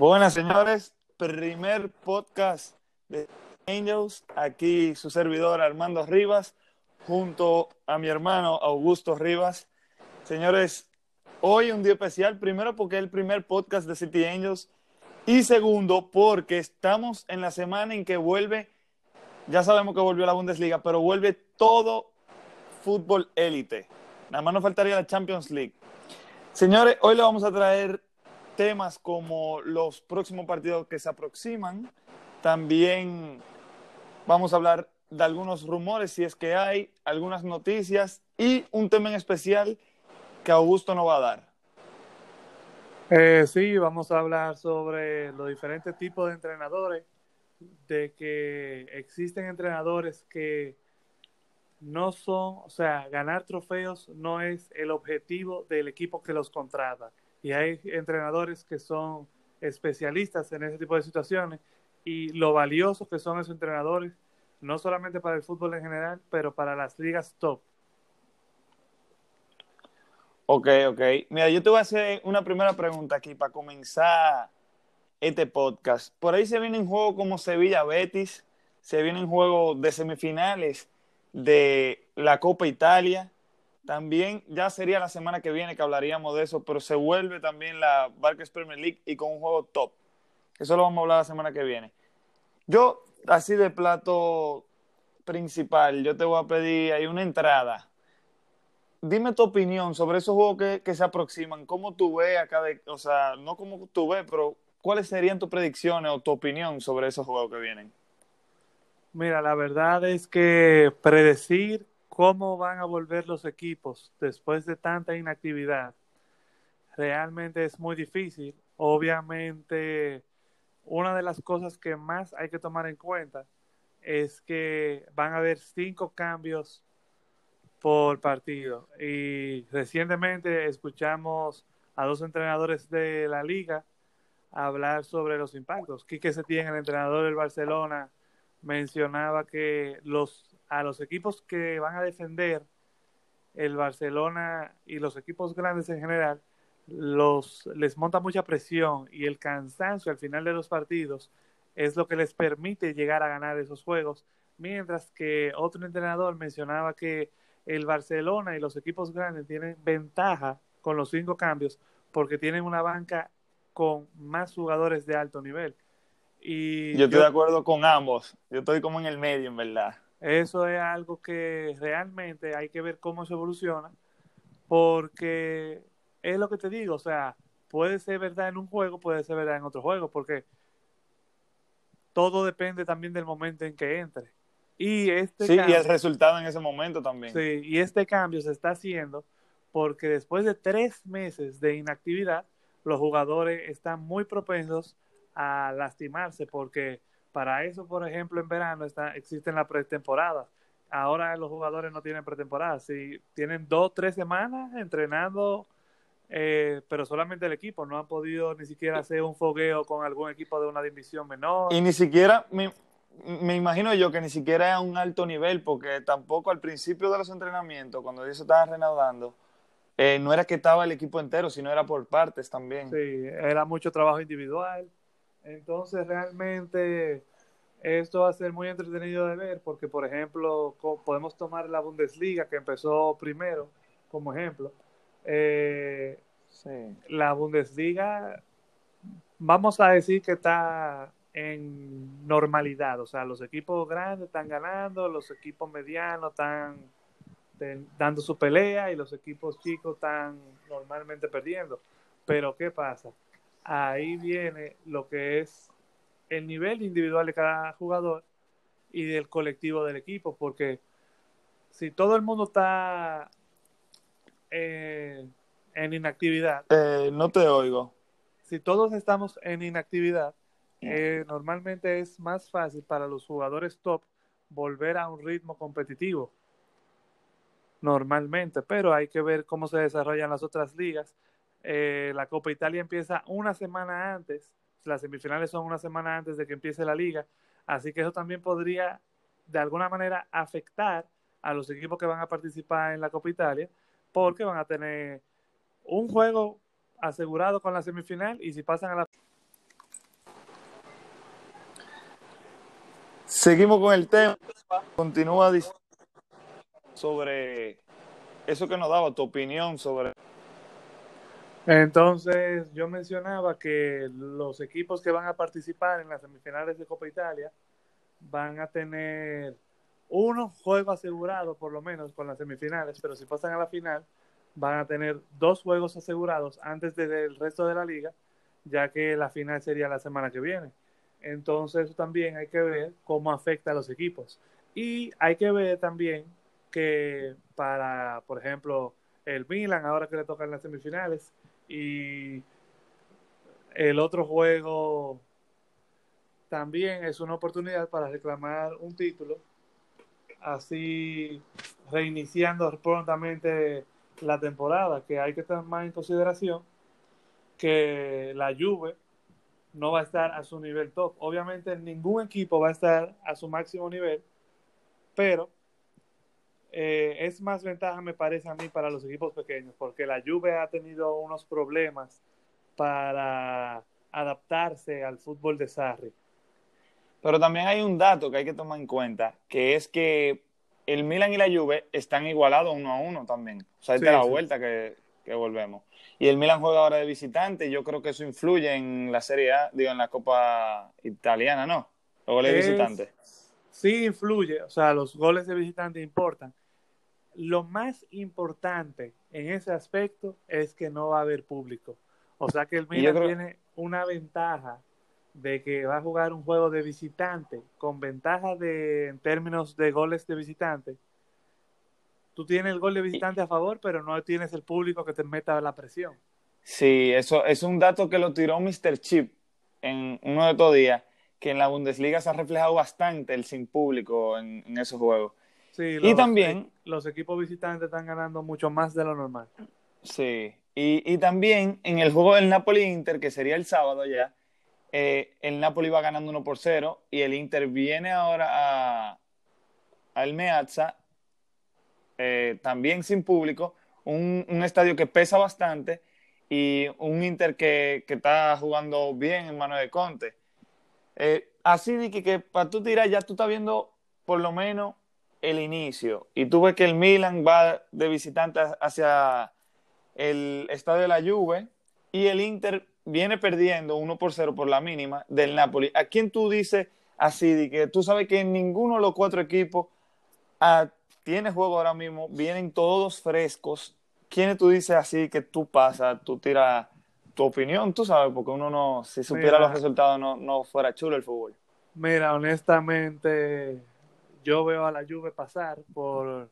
Buenas señores, primer podcast de Angels, aquí su servidor Armando Rivas, junto a mi hermano Augusto Rivas. Señores, hoy un día especial, primero porque es el primer podcast de City Angels y segundo porque estamos en la semana en que vuelve, ya sabemos que volvió la Bundesliga, pero vuelve todo fútbol élite. Nada más nos faltaría la Champions League. Señores, hoy le vamos a traer temas como los próximos partidos que se aproximan. También vamos a hablar de algunos rumores, si es que hay, algunas noticias y un tema en especial que Augusto nos va a dar. Eh, sí, vamos a hablar sobre los diferentes tipos de entrenadores, de que existen entrenadores que no son, o sea, ganar trofeos no es el objetivo del equipo que los contrata y hay entrenadores que son especialistas en ese tipo de situaciones y lo valiosos que son esos entrenadores, no solamente para el fútbol en general, pero para las ligas top. Ok, ok. Mira, yo te voy a hacer una primera pregunta aquí para comenzar este podcast. Por ahí se vienen juegos como Sevilla Betis, se vienen juegos de semifinales de la Copa Italia. También ya sería la semana que viene que hablaríamos de eso, pero se vuelve también la Barclays Premier League y con un juego top. Eso lo vamos a hablar la semana que viene. Yo, así de plato principal, yo te voy a pedir ahí una entrada. Dime tu opinión sobre esos juegos que, que se aproximan. ¿Cómo tú ves acá? De, o sea, no como tú ves, pero ¿cuáles serían tus predicciones o tu opinión sobre esos juegos que vienen? Mira, la verdad es que predecir cómo van a volver los equipos después de tanta inactividad realmente es muy difícil. Obviamente, una de las cosas que más hay que tomar en cuenta es que van a haber cinco cambios por partido. Y recientemente escuchamos a dos entrenadores de la liga hablar sobre los impactos. Quique Setién, el entrenador del Barcelona, mencionaba que los a los equipos que van a defender el Barcelona y los equipos grandes en general, los, les monta mucha presión y el cansancio al final de los partidos es lo que les permite llegar a ganar esos juegos, mientras que otro entrenador mencionaba que el Barcelona y los equipos grandes tienen ventaja con los cinco cambios porque tienen una banca con más jugadores de alto nivel. Y yo estoy yo, de acuerdo con ambos, yo estoy como en el medio, en verdad. Eso es algo que realmente hay que ver cómo se evoluciona, porque es lo que te digo, o sea, puede ser verdad en un juego, puede ser verdad en otro juego, porque todo depende también del momento en que entre. Y este sí, cambio, y el resultado en ese momento también. Sí, y este cambio se está haciendo porque después de tres meses de inactividad, los jugadores están muy propensos a lastimarse porque para eso, por ejemplo, en verano está, existen las pretemporadas. Ahora los jugadores no tienen pretemporada. Si tienen dos, tres semanas entrenando, eh, pero solamente el equipo. No han podido ni siquiera hacer un fogueo con algún equipo de una división menor. Y ni siquiera, me, me imagino yo que ni siquiera a un alto nivel, porque tampoco al principio de los entrenamientos, cuando ellos estaban reanudando, eh, no era que estaba el equipo entero, sino era por partes también. Sí, era mucho trabajo individual. Entonces, realmente esto va a ser muy entretenido de ver porque, por ejemplo, podemos tomar la Bundesliga que empezó primero como ejemplo. Eh, sí. La Bundesliga, vamos a decir que está en normalidad, o sea, los equipos grandes están ganando, los equipos medianos están dando su pelea y los equipos chicos están normalmente perdiendo. Pero ¿qué pasa? Ahí viene lo que es el nivel individual de cada jugador y del colectivo del equipo, porque si todo el mundo está eh, en inactividad. Eh, no te oigo. Si todos estamos en inactividad, eh, normalmente es más fácil para los jugadores top volver a un ritmo competitivo. Normalmente, pero hay que ver cómo se desarrollan las otras ligas eh, la Copa Italia empieza una semana antes, las semifinales son una semana antes de que empiece la liga, así que eso también podría de alguna manera afectar a los equipos que van a participar en la Copa Italia, porque van a tener un juego asegurado con la semifinal y si pasan a la... Seguimos con el tema, continúa sobre eso que nos daba tu opinión sobre entonces, yo mencionaba que los equipos que van a participar en las semifinales de Copa Italia van a tener uno juego asegurado, por lo menos, con las semifinales, pero si pasan a la final, van a tener dos juegos asegurados antes del resto de la liga, ya que la final sería la semana que viene. Entonces, también hay que ver cómo afecta a los equipos. Y hay que ver también que para, por ejemplo, el Milan, ahora que le tocan las semifinales, y el otro juego también es una oportunidad para reclamar un título, así reiniciando prontamente la temporada, que hay que tomar en consideración que la Juve no va a estar a su nivel top. Obviamente ningún equipo va a estar a su máximo nivel, pero eh, es más ventaja, me parece a mí, para los equipos pequeños, porque la Juve ha tenido unos problemas para adaptarse al fútbol de Sarri. Pero también hay un dato que hay que tomar en cuenta, que es que el Milan y la Juve están igualados uno a uno también. O sea, es la vuelta que, volvemos. Y el Milan juega ahora de visitante yo creo que eso influye en la Serie A, digo, en la Copa Italiana, ¿no? Los goles de visitante. Sí, influye. O sea, los goles de visitante importan. Lo más importante en ese aspecto es que no va a haber público. O sea que el Milan tiene una ventaja de que va a jugar un juego de visitante con ventaja de en términos de goles de visitante. Tú tienes el gol de visitante a favor, pero no tienes el público que te meta la presión. Sí, eso es un dato que lo tiró Mr. Chip en uno de estos días, que en la Bundesliga se ha reflejado bastante el sin público en, en esos juegos. Sí, y también los equipos visitantes están ganando mucho más de lo normal. Sí, y, y también en el juego del Napoli-Inter, que sería el sábado ya, eh, el Napoli va ganando 1 por 0 y el Inter viene ahora a, al Meazza, eh, también sin público, un, un, estadio que pesa bastante y un Inter que, que, está jugando bien en mano de Conte. Eh, así que, que para tú tirar ya tú estás viendo por lo menos el inicio y tú ves que el Milan va de visitante hacia el estadio de la Juve y el Inter viene perdiendo 1 por 0 por la mínima del Napoli. ¿A quién tú dices así de que tú sabes que ninguno de los cuatro equipos ah, tiene juego ahora mismo, vienen todos frescos? ¿Quién tú dices así que tú pasas, tú tiras tu opinión, tú sabes, porque uno no, si supiera los resultados no, no fuera chulo el fútbol? Mira, honestamente, yo veo a la Juve pasar por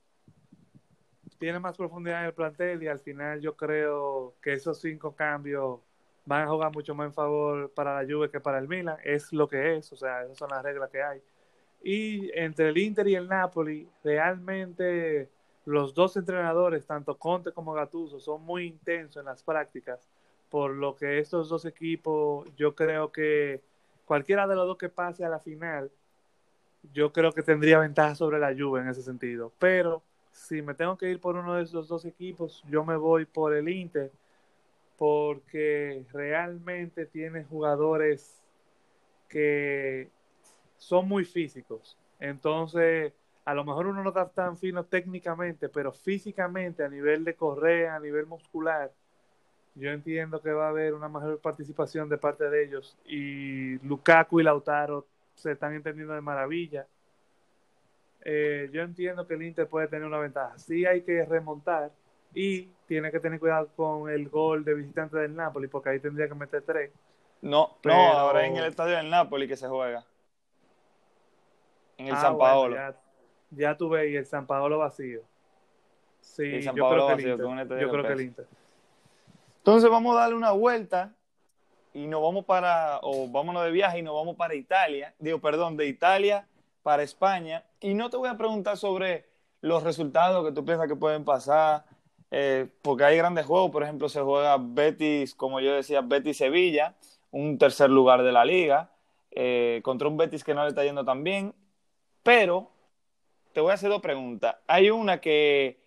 tiene más profundidad en el plantel y al final yo creo que esos cinco cambios van a jugar mucho más en favor para la Juve que para el Milan, es lo que es, o sea, esas son las reglas que hay. Y entre el Inter y el Napoli, realmente los dos entrenadores, tanto Conte como Gattuso, son muy intensos en las prácticas, por lo que estos dos equipos, yo creo que cualquiera de los dos que pase a la final yo creo que tendría ventaja sobre la Juve en ese sentido. Pero si me tengo que ir por uno de esos dos equipos, yo me voy por el Inter, porque realmente tiene jugadores que son muy físicos. Entonces, a lo mejor uno no está tan fino técnicamente, pero físicamente, a nivel de correa, a nivel muscular, yo entiendo que va a haber una mayor participación de parte de ellos. Y Lukaku y Lautaro se están entendiendo de maravilla. Eh, yo entiendo que el Inter puede tener una ventaja. Sí hay que remontar y tiene que tener cuidado con el gol de visitante del Napoli, porque ahí tendría que meter tres. No, no, ahora en el estadio del Napoli que se juega. En el ah, San Paolo. ya, tuve y el San Paolo vacío. Sí, yo, creo que, el Inter, yo creo que el Inter. Entonces vamos a darle una vuelta y nos vamos para, o vámonos de viaje y nos vamos para Italia, digo, perdón, de Italia para España. Y no te voy a preguntar sobre los resultados que tú piensas que pueden pasar, eh, porque hay grandes juegos, por ejemplo, se juega Betis, como yo decía, Betis-Sevilla, un tercer lugar de la liga, eh, contra un Betis que no le está yendo tan bien, pero te voy a hacer dos preguntas. Hay una que,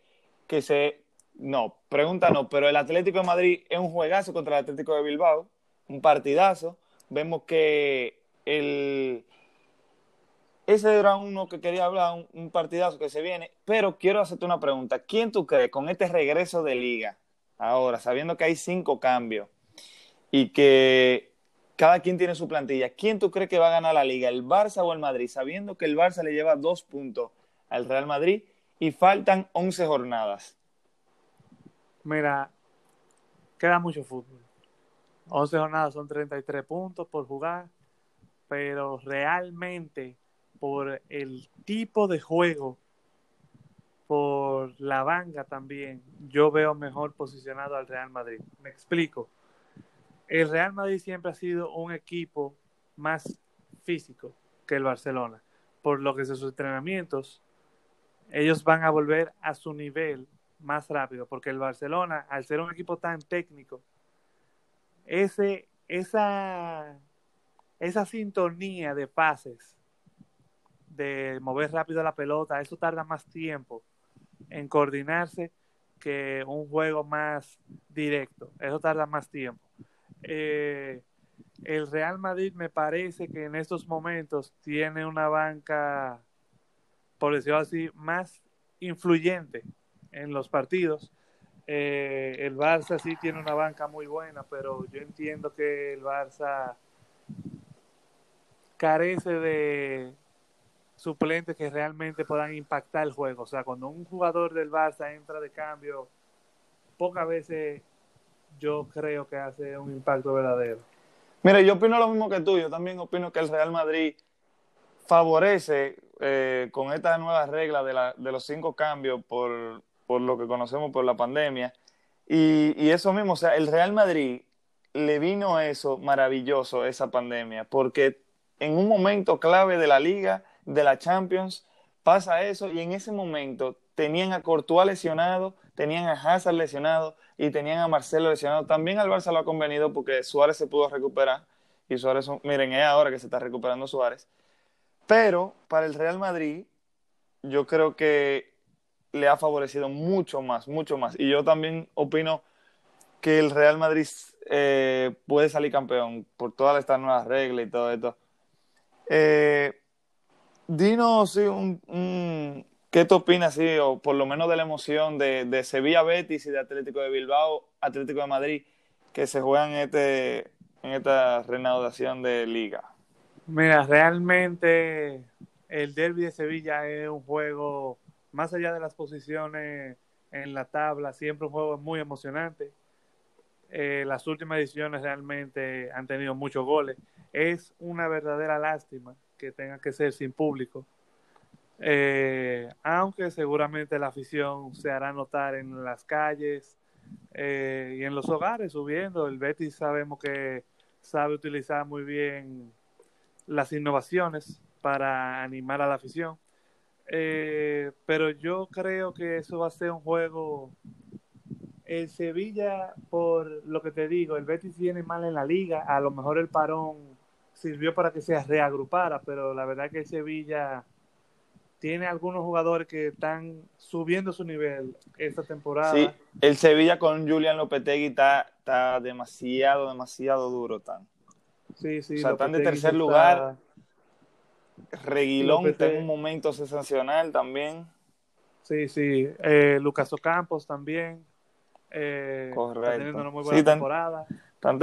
que se... No, pregunta no, pero el Atlético de Madrid es un juegazo contra el Atlético de Bilbao un partidazo. Vemos que el, ese era uno que quería hablar, un, partidazo que se viene, pero quiero hacerte una pregunta. ¿Quién tú crees con este regreso de liga, ahora, sabiendo que hay cinco cambios y que cada quien tiene su plantilla, ¿quién tú crees que va a ganar la liga, el Barça o el Madrid, sabiendo que el Barça le lleva dos puntos al Real Madrid y faltan 11 jornadas? Mira, queda mucho fútbol. 11 jornadas son 33 puntos por jugar, pero realmente por el tipo de juego, por la banca también, yo veo mejor posicionado al Real Madrid. Me explico. El Real Madrid siempre ha sido un equipo más físico que el Barcelona, por lo que sus entrenamientos, ellos van a volver a su nivel más rápido, porque el Barcelona, al ser un equipo tan técnico, ese, esa, esa sintonía de pases, de mover rápido la pelota, eso tarda más tiempo en coordinarse que un juego más directo, eso tarda más tiempo. Eh, el Real Madrid me parece que en estos momentos tiene una banca, por decirlo así, más influyente en los partidos. Eh, el Barça sí tiene una banca muy buena, pero yo entiendo que el Barça carece de suplentes que realmente puedan impactar el juego. O sea, cuando un jugador del Barça entra de cambio, pocas veces yo creo que hace un impacto verdadero. Mira, yo opino lo mismo que tú. Yo también opino que el Real Madrid favorece eh, con esta nueva regla de, la, de los cinco cambios por, por lo que conocemos por la pandemia. Y, eso mismo, o sea, el Real Madrid le vino eso maravilloso, esa pandemia, porque en un momento clave de la liga, de la Champions, pasa eso y en ese momento tenían a Courtois lesionado, tenían a Hazard lesionado y tenían a Marcelo lesionado. También al Barça lo ha convenido porque Suárez se pudo recuperar y Suárez, miren, es ahora que se está recuperando Suárez. Pero para el Real Madrid, yo creo que le ha favorecido mucho más, mucho más. Y yo también opino que el Real Madrid eh, puede salir campeón por todas estas nuevas reglas y todo esto. Eh, dinos un, un, qué te opinas, sí, o por lo menos de la emoción de, de, Sevilla Betis y de Atlético de Bilbao, Atlético de Madrid, que se juegan en, este, en esta reanudación de liga. Mira, realmente el derby de Sevilla es un juego más allá de las posiciones en la tabla, siempre un juego muy emocionante. Eh, las últimas ediciones realmente han tenido muchos goles. Es una verdadera lástima que tenga que ser sin público. Eh, aunque seguramente la afición se hará notar en las calles eh, y en los hogares subiendo. El Betis sabemos que sabe utilizar muy bien las innovaciones para animar a la afición. Eh, pero yo creo que eso va a ser un juego. El Sevilla, por lo que te digo, el Betis viene mal en la liga. A lo mejor el parón sirvió para que se reagrupara, pero la verdad que el Sevilla tiene algunos jugadores que están subiendo su nivel esta temporada. Sí, el Sevilla con Julian Lopetegui está, está demasiado, demasiado duro. Tan. Sí, sí. O sea, están de tercer lugar. Reguilón está en un momento sensacional también. Sí, sí. Eh, Lucas Ocampos también. Eh, Correcto. Está teniendo una muy buena sí, tan, temporada. Tan,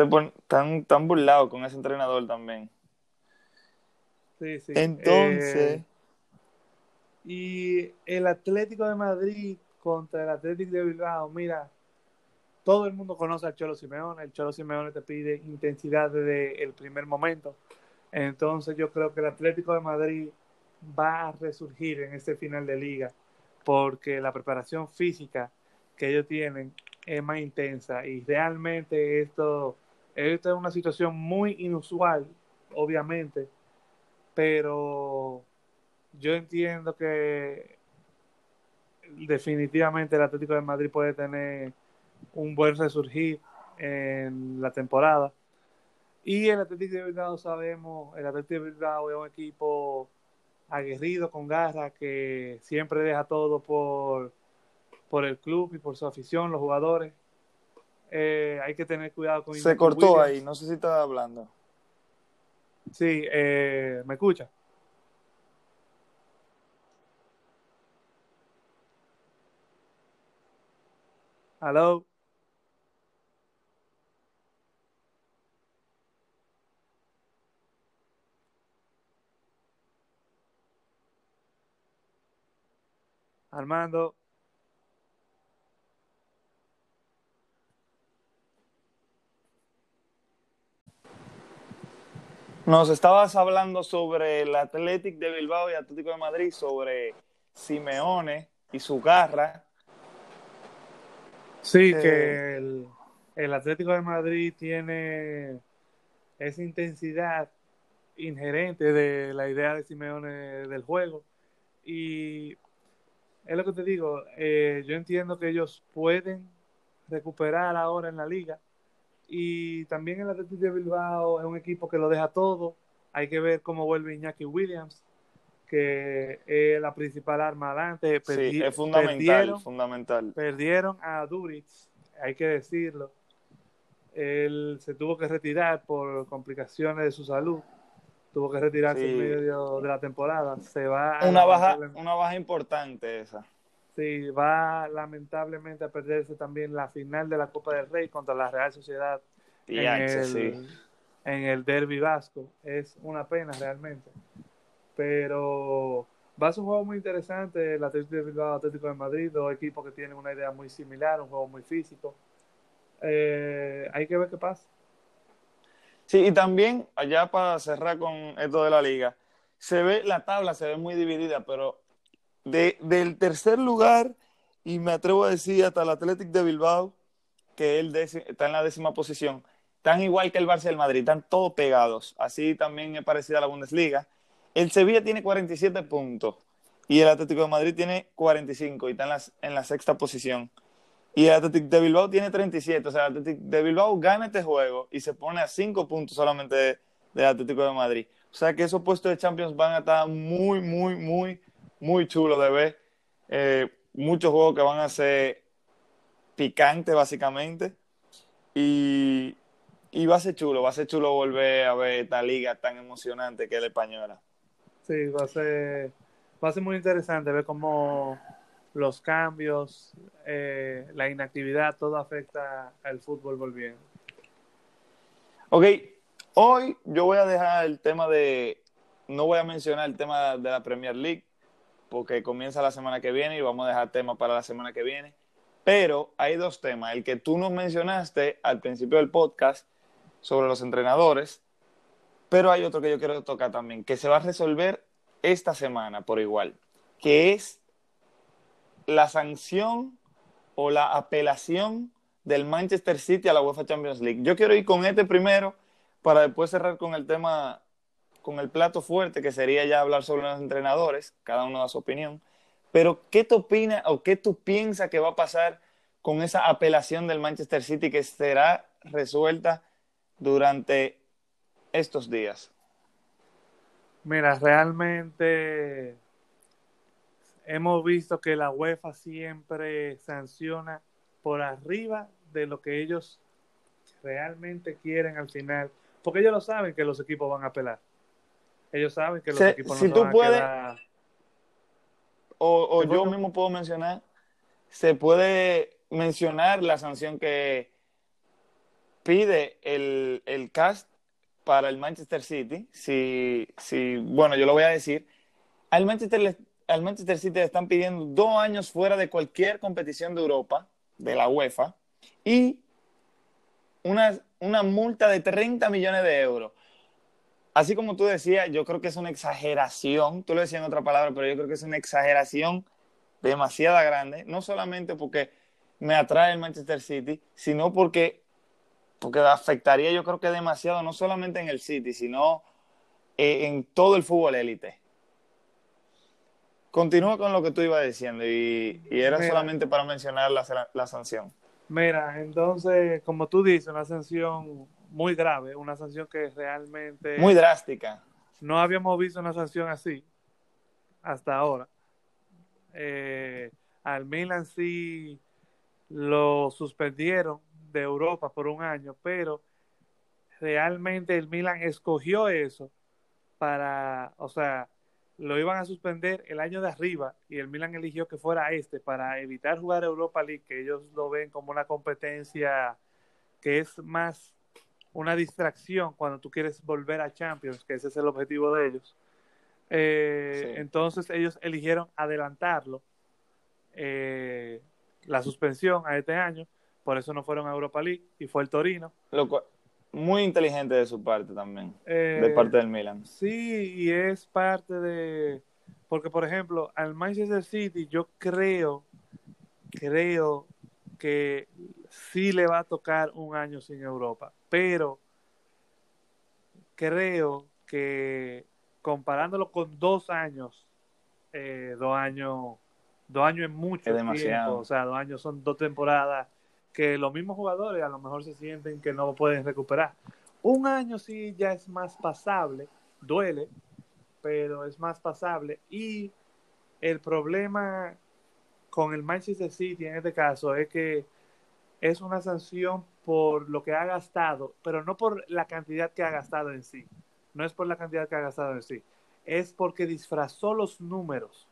tan, tan burlado con ese entrenador también. Sí, sí. Entonces. Eh, y el Atlético de Madrid contra el Atlético de Bilbao, mira, todo el mundo conoce al Cholo Simeone. El Cholo Simeone te pide intensidad desde el primer momento. Entonces yo creo que el Atlético de Madrid va a resurgir en este final de liga porque la preparación física que ellos tienen es más intensa y realmente esto, esto es una situación muy inusual, obviamente, pero yo entiendo que definitivamente el Atlético de Madrid puede tener un buen resurgir en la temporada y el Atlético de Bilbao sabemos, el Atlético de Bilbao es un equipo aguerrido, con garra, que siempre deja todo por, por el club y por su afición, los jugadores. Eh, hay que tener cuidado con... Se cortó ahí, no sé si está hablando. Sí, eh, ¿me escucha? Hello. Armando. Nos estabas hablando sobre el Athletic de Bilbao y Atlético de Madrid, sobre Simeone y su garra. Sí, eh, que el, el, Atlético de Madrid tiene esa intensidad inherente de la idea de Simeone del juego. Y es lo que te digo, eh, yo entiendo que ellos pueden recuperar ahora en la liga y también el Atlético de Bilbao es un equipo que lo deja todo. Hay que ver cómo vuelve Iñaki Williams, que es la principal arma adelante. sí, es fundamental, perdieron, fundamental. Perdieron a Duritz, hay que decirlo. Él se tuvo que retirar por complicaciones de su salud. Tuvo que retirarse en medio de la temporada. Se va una baja, una baja importante esa. Sí, va lamentablemente a perderse también la final de la Copa del Rey contra la Real Sociedad en, el, en el Derby Vasco. Es una pena realmente. Pero va a ser un juego muy interesante. El Atlético de Bilbao, Atlético de Madrid, dos equipos que tienen una idea muy similar, un juego muy físico. Eh, hay que ver qué pasa. Sí, y también, allá para cerrar con esto de la liga, se ve, la tabla se ve muy dividida, pero del tercer lugar, y me atrevo a decir hasta el Athletic de Bilbao, que él está en la décima posición, tan igual que el Barça y el Madrid, están todos pegados. Así también es parecida a la Bundesliga. El Sevilla tiene 47 puntos y el Atlético de Madrid tiene 45 y está en, las, en la sexta posición. Y el Atlético de Bilbao tiene 37. O sea, el Atlético de Bilbao gana este juego y se pone a 5 puntos solamente del Atlético de Madrid. O sea que esos puestos de Champions van a estar muy, muy, muy muy chulo de ver. Eh, muchos juegos que van a ser picantes, básicamente. Y, y, va a ser chulo, va a ser chulo volver a ver esta liga tan emocionante que es la española. Sí, va a ser, va a ser muy interesante ver cómo los cambios, eh, la inactividad, todo afecta al fútbol volviendo. Ok, hoy yo voy a dejar el tema de, no voy a mencionar el tema de la Premier League, porque comienza la semana que viene y vamos a dejar tema para la semana que viene. Pero hay dos temas. El que tú nos mencionaste al principio del podcast sobre los entrenadores, pero hay otro que yo quiero tocar también, que se va a resolver esta semana por igual, que es la sanción o la apelación del Manchester City a la UEFA Champions League. Yo quiero ir con este primero para después cerrar con el tema con el plato fuerte, que sería ya hablar sobre los entrenadores, cada uno da su opinión. Pero, ¿qué te opinas o qué tú piensas que va a pasar con esa apelación del Manchester City que será resuelta durante estos días? Mira, realmente hemos visto que la UEFA siempre sanciona por arriba de lo que ellos realmente quieren al final, porque ellos lo saben que los equipos van a apelar. Ellos saben que los equipos no si tú puedes, O, yo mismo puedo mencionar, se puede mencionar la sanción que pide el, el cast para el Manchester City. Si, si, bueno, yo lo voy a decir. Al Manchester, al Manchester City le están pidiendo dos años fuera de cualquier competición de Europa, de la UEFA, y una, una multa de 30 millones de euros así como tú decías, yo creo que es una exageración, tú lo decías en otra palabra, pero yo creo que es una exageración demasiado grande, no solamente porque me atrae el Manchester City, sino porque, porque afectaría yo creo que demasiado, no solamente en el City, sino eh, en todo el fútbol élite. Continúa con lo que tú ibas diciendo y, era solamente para mencionar la, la sanción. Mira, entonces, como tú dices, una sanción muy grave, una sanción que realmente... Muy drástica. No habíamos visto una sanción así hasta ahora. Eh, al Milan sí lo suspendieron de Europa por un año, pero realmente el Milan escogió eso para, o sea, lo iban a suspender el año de arriba y el Milan eligió que fuera este para evitar jugar Europa League, que ellos lo ven como una competencia que es más una distracción cuando tú quieres volver a Champions, que ese es el objetivo de ellos. Eh, entonces ellos eligieron adelantarlo, eh, la suspensión a este año, por eso no fueron a Europa League y fue el Torino. Muy inteligente de su parte también, de eh, parte del Milan. Sí, y es parte de, porque por ejemplo, al Manchester City yo creo, creo que sí le va a tocar un año sin Europa, pero creo que comparándolo con dos años, eh, dos años, dos años es mucho demasiado. o sea, dos años son dos temporadas que los mismos jugadores a lo mejor se sienten que no pueden recuperar. Un año sí ya es más pasable, duele, pero es más pasable y el problema con el Manchester City en este caso es que es una sanción por lo que ha gastado, pero no por la cantidad que ha gastado en sí no es por la cantidad que ha gastado en sí, es porque disfrazó los números.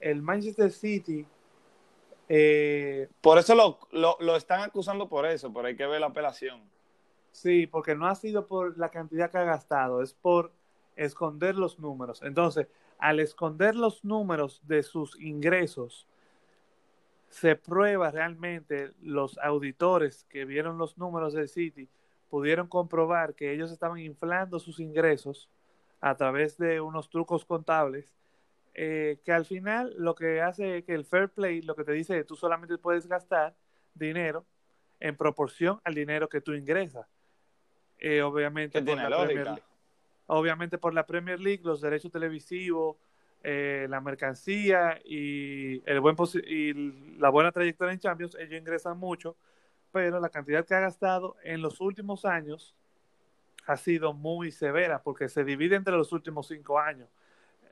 El Manchester City... Eh, por eso lo, lo, están acusando por eso, pero hay que ver la apelación. Sí, porque no ha sido por la cantidad que ha gastado, es por esconder los números. Entonces, al esconder los números de sus ingresos, se prueba realmente los auditores que vieron los números del City pudieron comprobar que ellos estaban inflando sus ingresos a través de unos trucos contables, eh, que al final lo que hace que el fair play, lo que te dice, es que tú solamente puedes gastar dinero en proporción al dinero que tú ingresas. Eh, obviamente, por la Premier League, obviamente por la Premier League, los derechos televisivos, eh, la mercancía y, el buen y la buena trayectoria en Champions, ellos ingresan mucho pero la cantidad que ha gastado en los últimos años ha sido muy severa porque se divide entre los últimos cinco años.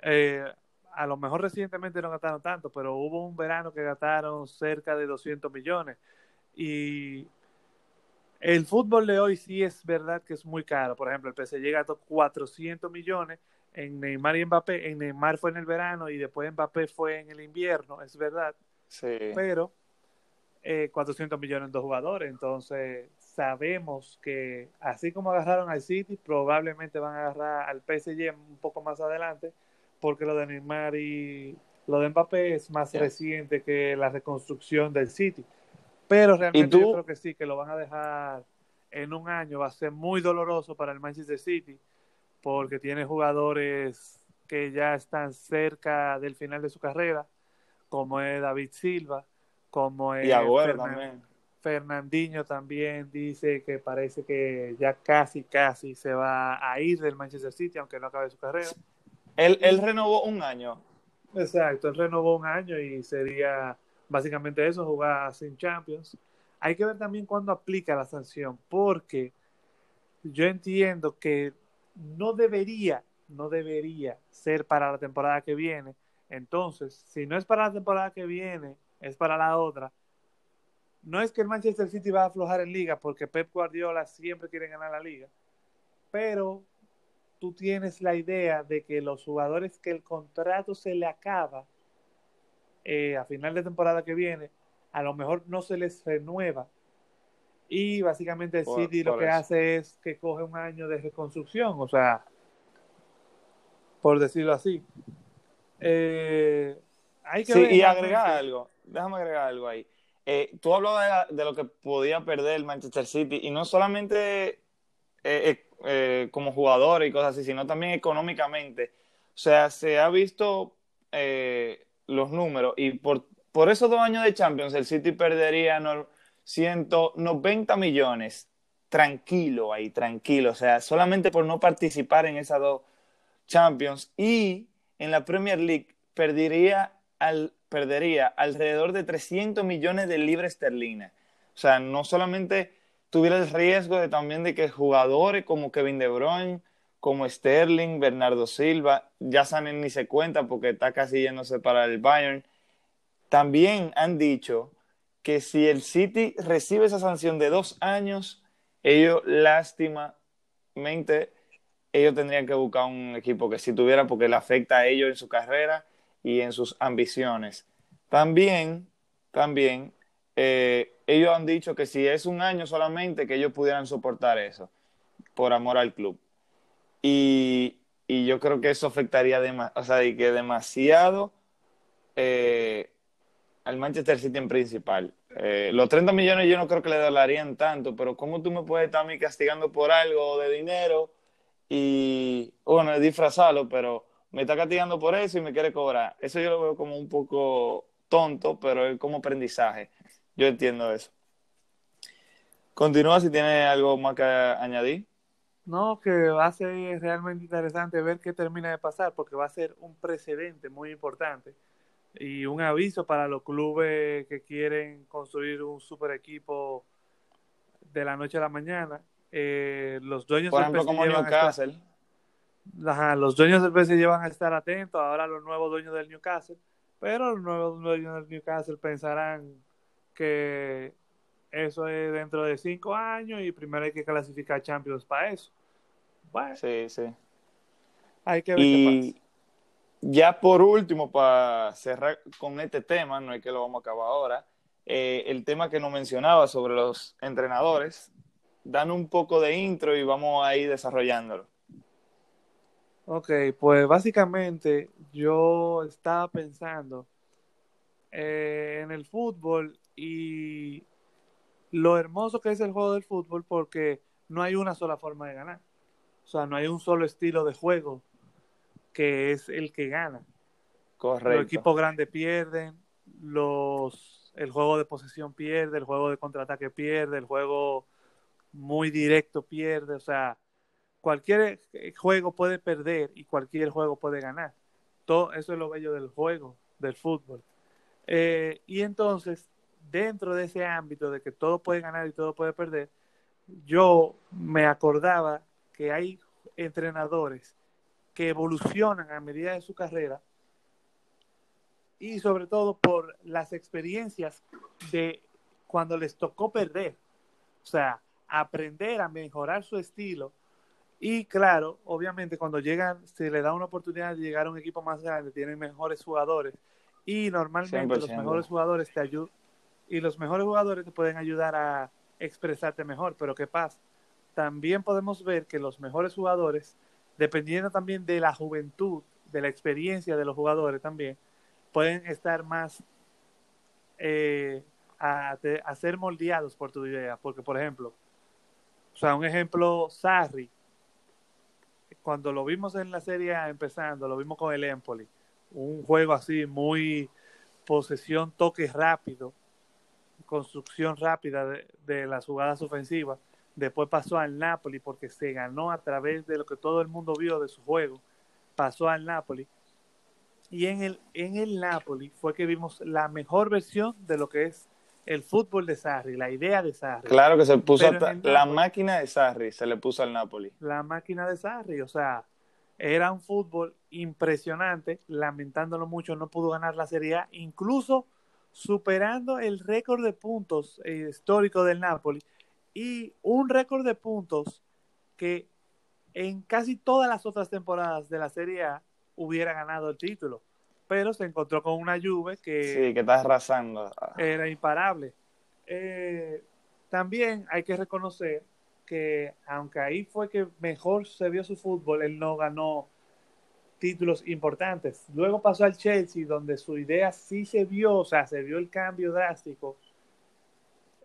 Eh, a lo mejor recientemente no gastaron tanto, pero hubo un verano que gastaron cerca de 200 millones. Y el fútbol de hoy sí es verdad que es muy caro. Por ejemplo, el PSG gastó 400 millones en Neymar y Mbappé. En Neymar fue en el verano y después Mbappé fue en el invierno, es verdad. Sí. Pero 400 eh, millones en dos jugadores. Entonces, sabemos que así como agarraron al City, probablemente van a agarrar al PSG un poco más adelante, porque lo de Neymar y lo de Mbappé es más reciente que la reconstrucción del City. Pero realmente yo creo que sí, que lo van a dejar en un año. Va a ser muy doloroso para el Manchester City, porque tiene jugadores que ya están cerca del final de su carrera, como es David Silva como y también. Fernandinho también dice que parece que ya casi, casi se va a ir del Manchester City, aunque no acabe su carrera. Él, renovó un año. Exacto, él renovó un año y sería básicamente eso, jugar sin Champions. Hay que ver también cuándo aplica la sanción, porque yo entiendo que no debería, no debería ser para la temporada que viene. Entonces, si no es para la temporada que viene, es para la otra. No es que el Manchester City va a aflojar en liga porque Pep Guardiola siempre quiere ganar la liga, pero tú tienes la idea de que los jugadores que el contrato se le acaba eh, a final de temporada que viene, a lo mejor no se les renueva. Y básicamente el City lo que hace es que coge un año de reconstrucción, o sea, por decirlo así. Eh, hay que sí, y agregar algo déjame agregar algo ahí. Eh, tú hablabas de, lo que podía perder el Manchester City y no solamente eh, eh, como jugador y cosas así, sino también económicamente. O sea, se ha visto los números y por, por esos dos años de Champions el City perdería no, 190 millones. Tranquilo ahí, tranquilo. O sea, solamente por no participar en esas dos Champions y en la Premier League perdería al perdería alrededor de 300 millones de libras esterlinas. O sea, no solamente tuviera el riesgo de también de que jugadores como Kevin De Bruyne, como Sterling, Bernardo Silva, ya saben ni se cuenta porque está casi yéndose para el Bayern. También han dicho que si el City recibe esa sanción de dos años, ellos lástimamente ellos tendrían que buscar un equipo que sí tuviera porque le afecta a ellos en su carrera y en sus ambiciones. También, también, eh, ellos han dicho que si es un año solamente, que ellos pudieran soportar eso, por amor al club. Y, y yo creo que eso afectaría o sea, que demasiado eh, al Manchester City en principal. Eh, los 30 millones yo no creo que le dolerían tanto, pero ¿cómo tú me puedes estar a mí castigando por algo de dinero y, bueno, disfrazarlo, pero me está castigando por eso y me quiere cobrar? Eso yo lo veo como un poco tonto, pero es como aprendizaje. Yo entiendo eso. Continúa si tiene algo más que añadir. No, que va a ser realmente interesante ver qué termina de pasar, porque va a ser un precedente muy importante y un aviso para los clubes que quieren construir un super equipo de la noche a la mañana. Eh, los dueños Por ejemplo, como Newcastle. ajá, los dueños del PSG van a estar atentos, ahora los nuevos dueños del Newcastle, pero los nuevos dueños del Newcastle pensarán que eso es dentro de cinco años y primero hay que clasificar Champions para eso. Bueno, sí, sí. Hay que ver qué pasa. Ya por último, para cerrar con este tema, no es que lo vamos a acabar ahora, eh, el tema que nos mencionaba sobre los entrenadores, dan un poco de intro y vamos a ir desarrollándolo. Ok, pues básicamente yo estaba pensando eh, en el fútbol y lo hermoso que es el juego del fútbol porque no hay una sola forma de ganar. O sea, no hay un solo estilo de juego que es el que gana. Correcto. Los equipos grandes pierden, los, el juego de posesión pierde, el juego de contraataque pierde, el juego muy directo pierde. O sea, cualquier juego puede perder y cualquier juego puede ganar. Todo eso es lo bello del juego, del fútbol. Eh, y entonces, dentro de ese ámbito de que todo puede ganar y todo puede perder, yo me acordaba que hay entrenadores que evolucionan a medida de su carrera y sobre todo por las experiencias de cuando les tocó perder. O sea, aprender a mejorar su estilo. Y claro, obviamente cuando llegan, se le da una oportunidad de llegar a un equipo más grande, tienen mejores jugadores. Y normalmente los mejores jugadores te ayudan. Y los mejores jugadores te pueden ayudar a expresarte mejor. Pero ¿qué pasa? También podemos ver que los mejores jugadores dependiendo también de la juventud, de la experiencia de los jugadores también, pueden estar más eh, a, ser moldeados por tu idea. Porque, por ejemplo, o sea, un ejemplo, Sarri, cuando lo vimos en la serie empezando, lo vimos con el Empoli, un juego así muy posesión, toque rápido, construcción rápida de, de las jugadas ofensivas Después pasó al Napoli porque se ganó a través de lo que todo el mundo vio de su juego. Pasó al Napoli. Y en el, en el Napoli fue que vimos la mejor versión de lo que es el fútbol de Sarri, la idea de Sarri. Claro que se puso la máquina de Sarri, se le puso al Napoli. La máquina de Sarri, o sea, era un fútbol impresionante, lamentándolo mucho, no pudo ganar la Serie A, incluso superando el récord de puntos eh, histórico del Napoli, y un récord de puntos que en casi todas las otras temporadas de la Serie A hubiera ganado el título. Pero se encontró con una Juve que... Sí, que está arrasando. Era imparable. Eh, también hay que reconocer que aunque ahí fue que mejor se vio su fútbol, él no ganó títulos importantes. Luego pasó al Chelsea, donde su idea sí se vio, o sea, se vio el cambio drástico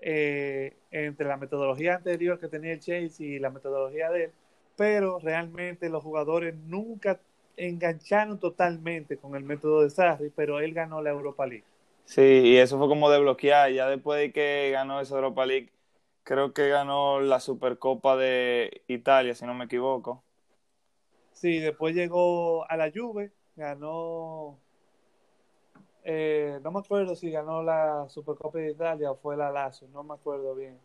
eh, entre la metodología anterior que tenía el Chelsea y la metodología de él, pero realmente los jugadores nunca engancharon totalmente con el método de Sarri, pero él ganó la Europa League. Sí, y eso fue como de bloquear, ya después de que ganó esa Europa League, creo que ganó la Supercopa de Italia, si no me equivoco. Sí, después llegó a la Juve, ganó eh, no me acuerdo si ganó la Supercopa de Italia o fue la Lazio, no me acuerdo bien.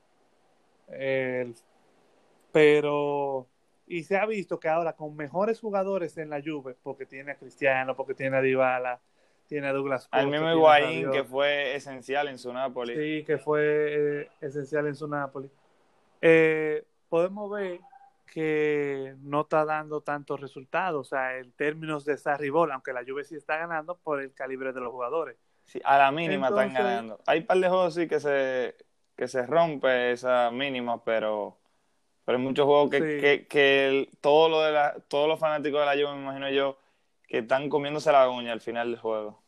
pero, y se ha visto que ahora con mejores jugadores en la Juve, porque tiene a Cristiano, porque tiene a Dybala, tiene a Douglas Al mismo Higuaín, que fue esencial en su Napoli. Sí, que fue eh, esencial en su Napoli. Eh, podemos ver que no está dando tantos resultados, o sea, en términos de Sarribol, aunque la Juve sí está ganando por el calibre de los jugadores. Sí, a la mínima están ganando. Hay un par de juegos sí que se, que se rompe esa mínima, pero, pero hay muchos juegos que, que, todo lo de la, todos los fanáticos de la Juve, me imagino yo, que están comiéndose la uña al final del juego.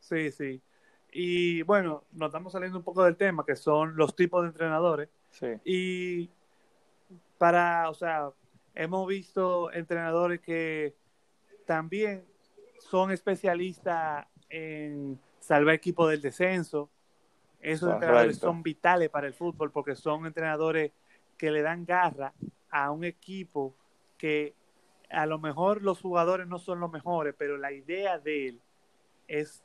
Sí, sí. Y bueno, nos estamos saliendo un poco del tema, que son los tipos de entrenadores. Sí. Y para, o sea, hemos visto entrenadores que también son especialistas en salvar equipos del descenso. Esos entrenadores son vitales para el fútbol porque son entrenadores que le dan garra a un equipo que a lo mejor los jugadores no son los mejores, pero la idea de él es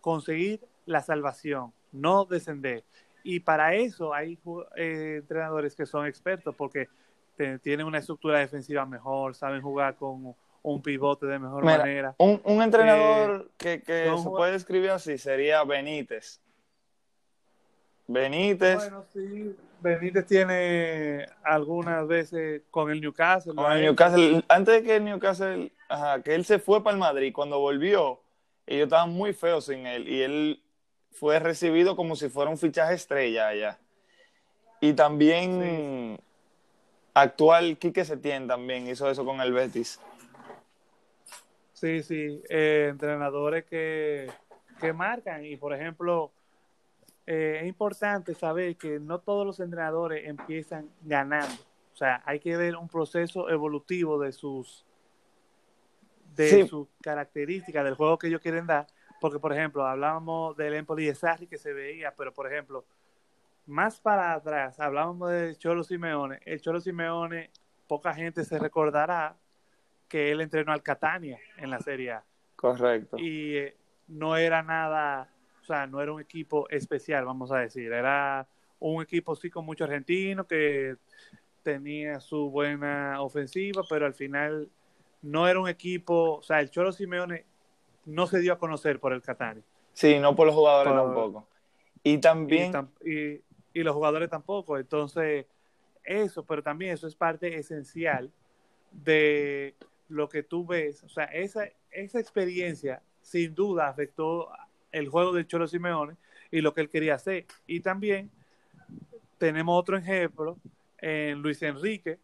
conseguir la salvación, no descender. Y para eso hay eh, entrenadores que son expertos porque tienen una estructura defensiva mejor, saben jugar con un pivote de mejor manera. Un, un entrenador eh, que, que se puede describir así sería Benítez. Benítez. Bueno, sí. Benítez tiene algunas veces con el Newcastle. Con el Newcastle. Antes de que el Newcastle, ajá, que él se fue para el Madrid, cuando volvió, ellos estaban muy feos sin él. Y él fue recibido como si fuera un fichaje estrella allá. Y también actual Quique Setién también hizo eso con el Betis. Sí, sí, eh, entrenadores que, que marcan y por ejemplo eh, es importante saber que no todos los entrenadores empiezan ganando. O sea, hay que ver un proceso evolutivo de sus de sus características del juego que ellos quieren dar porque, por ejemplo, hablábamos del Empoli de Sarri que se veía, pero, por ejemplo, más para atrás, hablábamos de Cholo Simeone. El Cholo Simeone, poca gente se recordará que él entrenó al Catania en la Serie A. Correcto. Y eh, no era nada, o sea, no era un equipo especial, vamos a decir. Era un equipo sí con mucho argentino que tenía su buena ofensiva, pero al final no era un equipo, o sea, el Cholo Simeone no se dio a conocer por el Catania. Sí, no por los jugadores tampoco. Y también... Y, y, los jugadores tampoco. Entonces, eso, pero también eso es parte esencial de lo que tú ves. O sea, esa, esa experiencia sin duda afectó el juego del Cholo Simeone y lo que él quería hacer. Y también tenemos otro ejemplo en Luis Enrique,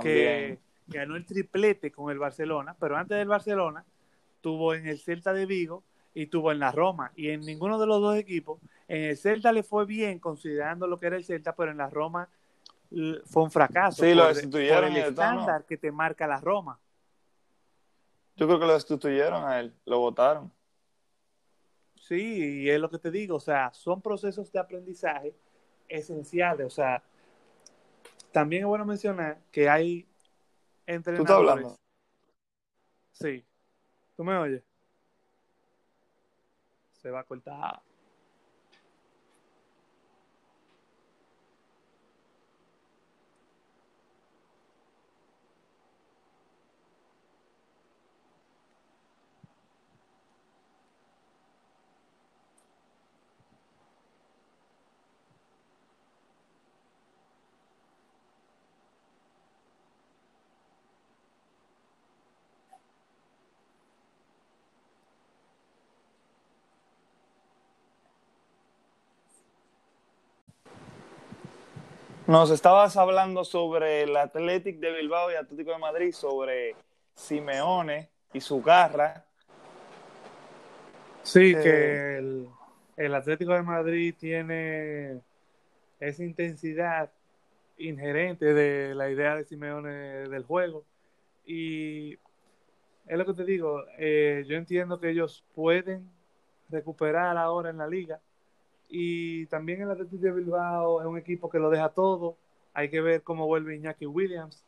que ganó el triplete con el Barcelona, pero antes del Barcelona tuvo en el Celta de Vigo y tuvo en la Roma. Y en ninguno de los dos equipos, en el Celta le fue bien considerando lo que era el Celta, pero en la Roma fue un fracaso. Sí, lo destituyeron. Por el estándar que te marca la Roma. Yo creo que lo destituyeron a él, lo votaron. Sí, y es lo que te digo, o sea, son procesos de aprendizaje esenciales, o sea, también es bueno mencionar que hay entrenadores. ¿Tú estás hablando? Sí. ¿Tú me oyes? Se va a cortar. Nos estabas hablando sobre el Athletic de Bilbao y Atlético de Madrid, sobre Simeone y su garra. Sí, eh, que el, el, Atlético de Madrid tiene esa intensidad inherente de la idea de Simeone del juego. Y es lo que te digo, eh, yo entiendo que ellos pueden recuperar ahora en la liga y también el Atlético de Bilbao es un equipo que lo deja todo. Hay que ver cómo vuelve Iñaki Williams,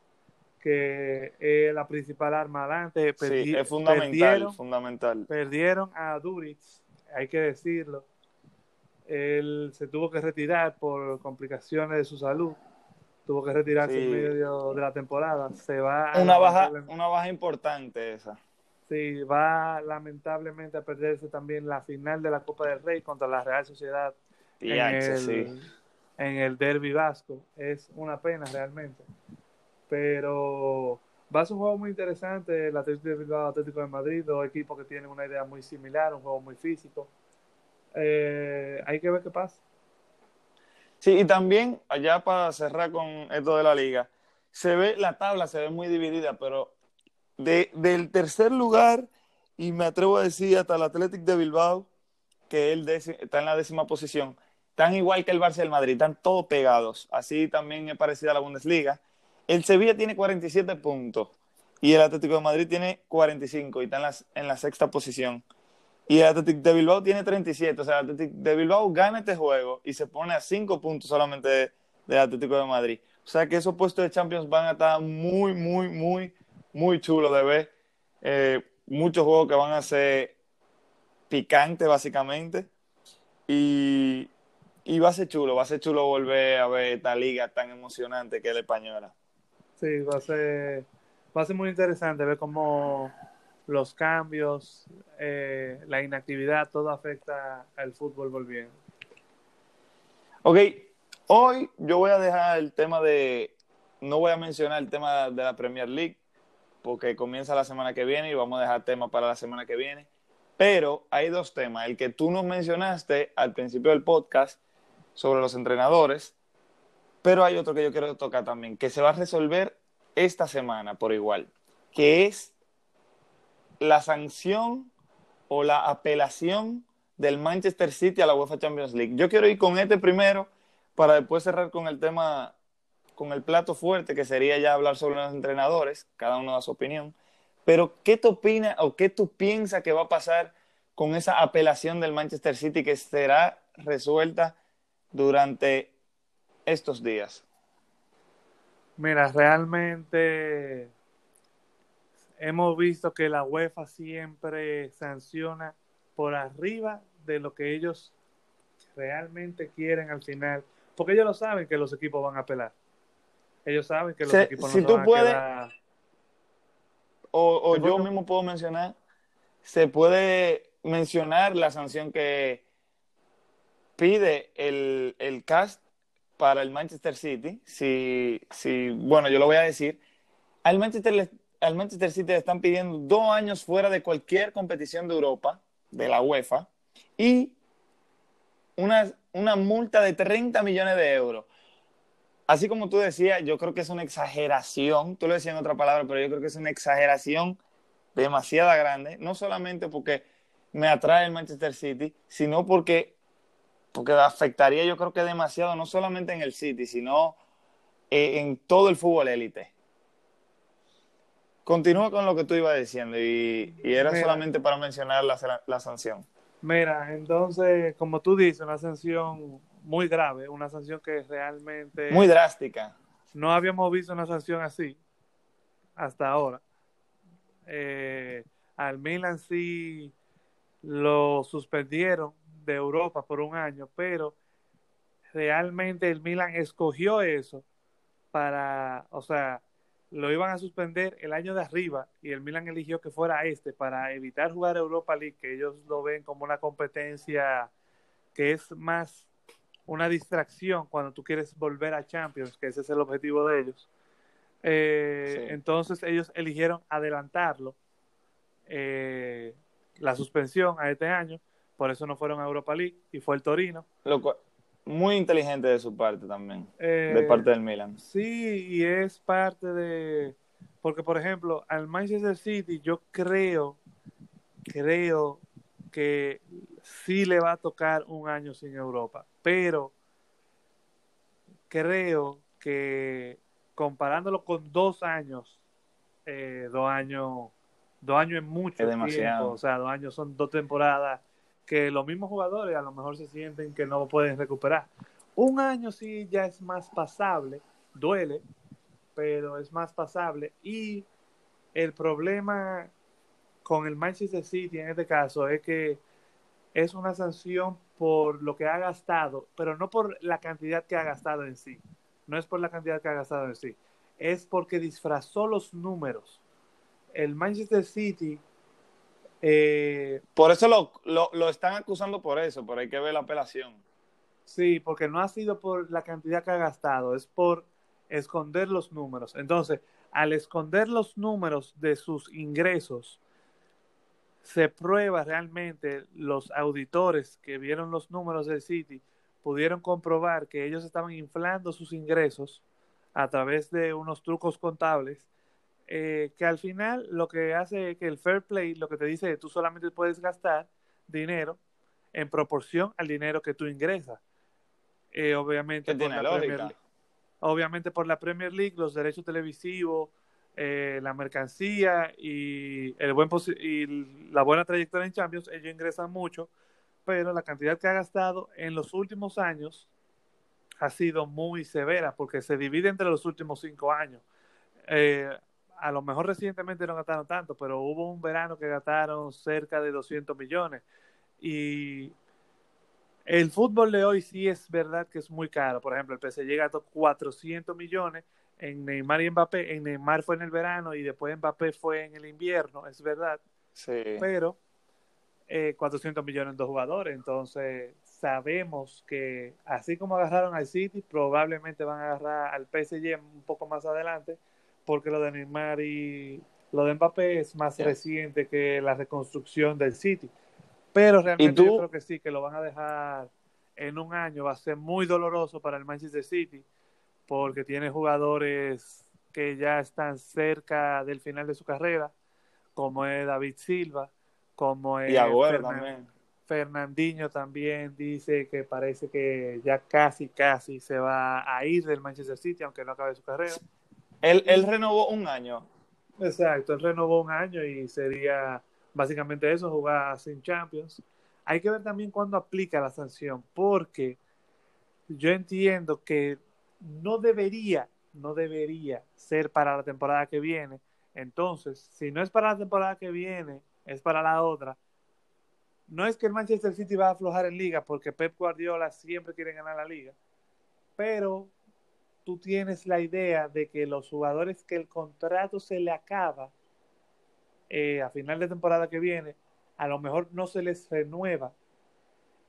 que es la principal arma adelante. sí, es fundamental, perdieron, fundamental. Perdieron a Duritz, hay que decirlo. Él se tuvo que retirar por complicaciones de su salud. Tuvo que retirarse en medio de la temporada. Se va una baja, una baja importante esa. Sí, va lamentablemente a perderse también la final de la Copa del Rey contra la Real Sociedad. en el, en el derby vasco. Es una pena realmente. Pero va a ser un juego muy interesante, el Atlético de Bilbao, Atlético de Madrid, dos equipos que tienen una idea muy similar, un juego muy físico. Eh, hay que ver qué pasa. Sí, y también, allá para cerrar con esto de la liga, se ve, la tabla se ve muy dividida, pero de, del tercer lugar, y me atrevo a decir hasta el Atlético de Bilbao, que él está en la décima posición, tan igual que el Barça del Madrid, están todos pegados. Así también es parecida a la Bundesliga. El Sevilla tiene 47 puntos y el Atlético de Madrid tiene 45 y está en en la sexta posición. Y el Atlético de Bilbao tiene 37. O sea, el Atlético de Bilbao gana este juego y se pone a 5 puntos solamente del Atlético de Madrid. O sea que esos puestos de Champions van a estar muy, muy, muy, muy chulos de ver. Eh, muchos juegos que van a ser picantes, básicamente. Y, y va a ser chulo, va a ser chulo volver a ver esta liga tan emocionante que es la española. Sí, va a ser, va a ser muy interesante ver cómo los cambios, eh, la inactividad, todo afecta al fútbol volviendo. Ok, hoy yo voy a dejar el tema de, no voy a mencionar el tema de la Premier League, porque comienza la semana que viene y vamos a dejar tema para la semana que viene. Pero hay dos temas. El que tú nos mencionaste al principio del podcast sobre los entrenadores, pero hay otro que yo quiero tocar también, que se va a resolver esta semana por igual, que es la sanción o la apelación del Manchester City a la UEFA Champions League. Yo quiero ir con este primero para después cerrar con el tema, con el plato fuerte, que sería ya hablar sobre los entrenadores, cada uno da su opinión. Pero, ¿qué tú opinas o qué tú piensas que va a pasar con esa apelación del Manchester City que será resuelta durante estos días? Mira, realmente hemos visto que la UEFA siempre sanciona por arriba de lo que ellos realmente quieren al final, porque ellos lo saben que los equipos van a apelar. Ellos saben que los equipos no si tú puedes, O, o yo mismo puedo mencionar, se puede mencionar la sanción que pide el, el cast para el Manchester City, si, si, bueno, yo lo voy a decir, al Manchester, al Manchester City le están pidiendo dos años fuera de cualquier competición de Europa, de la UEFA, y una, una multa de 30 millones de euros. Así como tú decías, yo creo que es una exageración, tú lo decías en otra palabra, pero yo creo que es una exageración demasiado grande, no solamente porque me atrae el Manchester City, sino porque porque afectaría yo creo que demasiado, no solamente en el City, sino eh, en todo el fútbol élite. Continúa con lo que tú ibas diciendo y, era solamente para mencionar la, la, sanción. Mira, entonces, como tú dices, una sanción muy grave, una sanción que realmente... Muy drástica. No habíamos visto una sanción así hasta ahora. Eh, al Milan sí lo suspendieron de Europa por un año, pero realmente el Milan escogió eso para, o sea, lo iban a suspender el año de arriba y el Milan eligió que fuera este para evitar jugar Europa League, que ellos lo ven como una competencia que es más una distracción cuando tú quieres volver a Champions, que ese es el objetivo de ellos. Eh, entonces ellos eligieron adelantarlo, eh, la suspensión a este año, por eso no fueron a Europa League y fue el Torino. muy inteligente de su parte también, de eh, parte del Milan. Sí, y es parte de, porque por ejemplo, al Manchester City yo creo, creo que sí le va a tocar un año sin Europa, pero creo que comparándolo con dos años, eh, dos años, dos años es mucho es demasiado. tiempo, o sea, dos años son dos temporadas que los mismos jugadores a lo mejor se sienten que no pueden recuperar. Un año sí ya es más pasable, duele, pero es más pasable. Y el problema con el Manchester City en este caso es que es una sanción por lo que ha gastado, pero no por la cantidad que ha gastado en sí. No es por la cantidad que ha gastado en sí. Es porque disfrazó los números. El Manchester City eh, por eso lo, lo, están acusando por eso, pero hay que ver la apelación. Sí, porque no ha sido por la cantidad que ha gastado, es por esconder los números. Entonces, al esconder los números de sus ingresos, se prueba realmente, los auditores que vieron los números del City pudieron comprobar que ellos estaban inflando sus ingresos a través de unos trucos contables, eh, que al final lo que hace que el fair play, lo que te dice es tú solamente puedes gastar dinero en proporción al dinero que tú ingresas. Eh, obviamente, por la Premier, obviamente por la Premier League, los derechos televisivos, eh, la mercancía y, el buen y la buena trayectoria en Champions, ellos ingresan mucho, pero la cantidad que ha gastado en los últimos años ha sido muy severa porque se divide entre los últimos cinco años. Eh, a lo mejor recientemente no gastaron tanto, pero hubo un verano que gastaron cerca de 200 millones. Y el fútbol de hoy sí es verdad que es muy caro. Por ejemplo, el PSG gastó 400 millones en Neymar y Mbappé. En Neymar fue en el verano y después Mbappé fue en el invierno, es verdad. Sí. Pero eh, 400 millones dos jugadores. Entonces, sabemos que así como agarraron al City, probablemente van a agarrar al PSG un poco más adelante, porque lo de Neymar y lo de Mbappé es más reciente que la reconstrucción del City. Pero realmente yo creo que sí, que lo van a dejar en un año. Va a ser muy doloroso para el Manchester City, porque tiene jugadores que ya están cerca del final de su carrera, como es David Silva, como es también. Fernandinho también dice que parece que ya casi, casi se va a ir del Manchester City, aunque no acabe su carrera. Él, él renovó un año. Exacto, él renovó un año y sería básicamente eso, jugar sin Champions. Hay que ver también cuándo aplica la sanción, porque yo entiendo que no debería, no debería ser para la temporada que viene. Entonces, si no es para la temporada que viene, es para la otra no es que el Manchester City va a aflojar en liga porque Pep Guardiola siempre quiere ganar la liga, pero tú tienes la idea de que los jugadores que el contrato se le acaba eh, a final de temporada que viene, a lo mejor no se les renueva.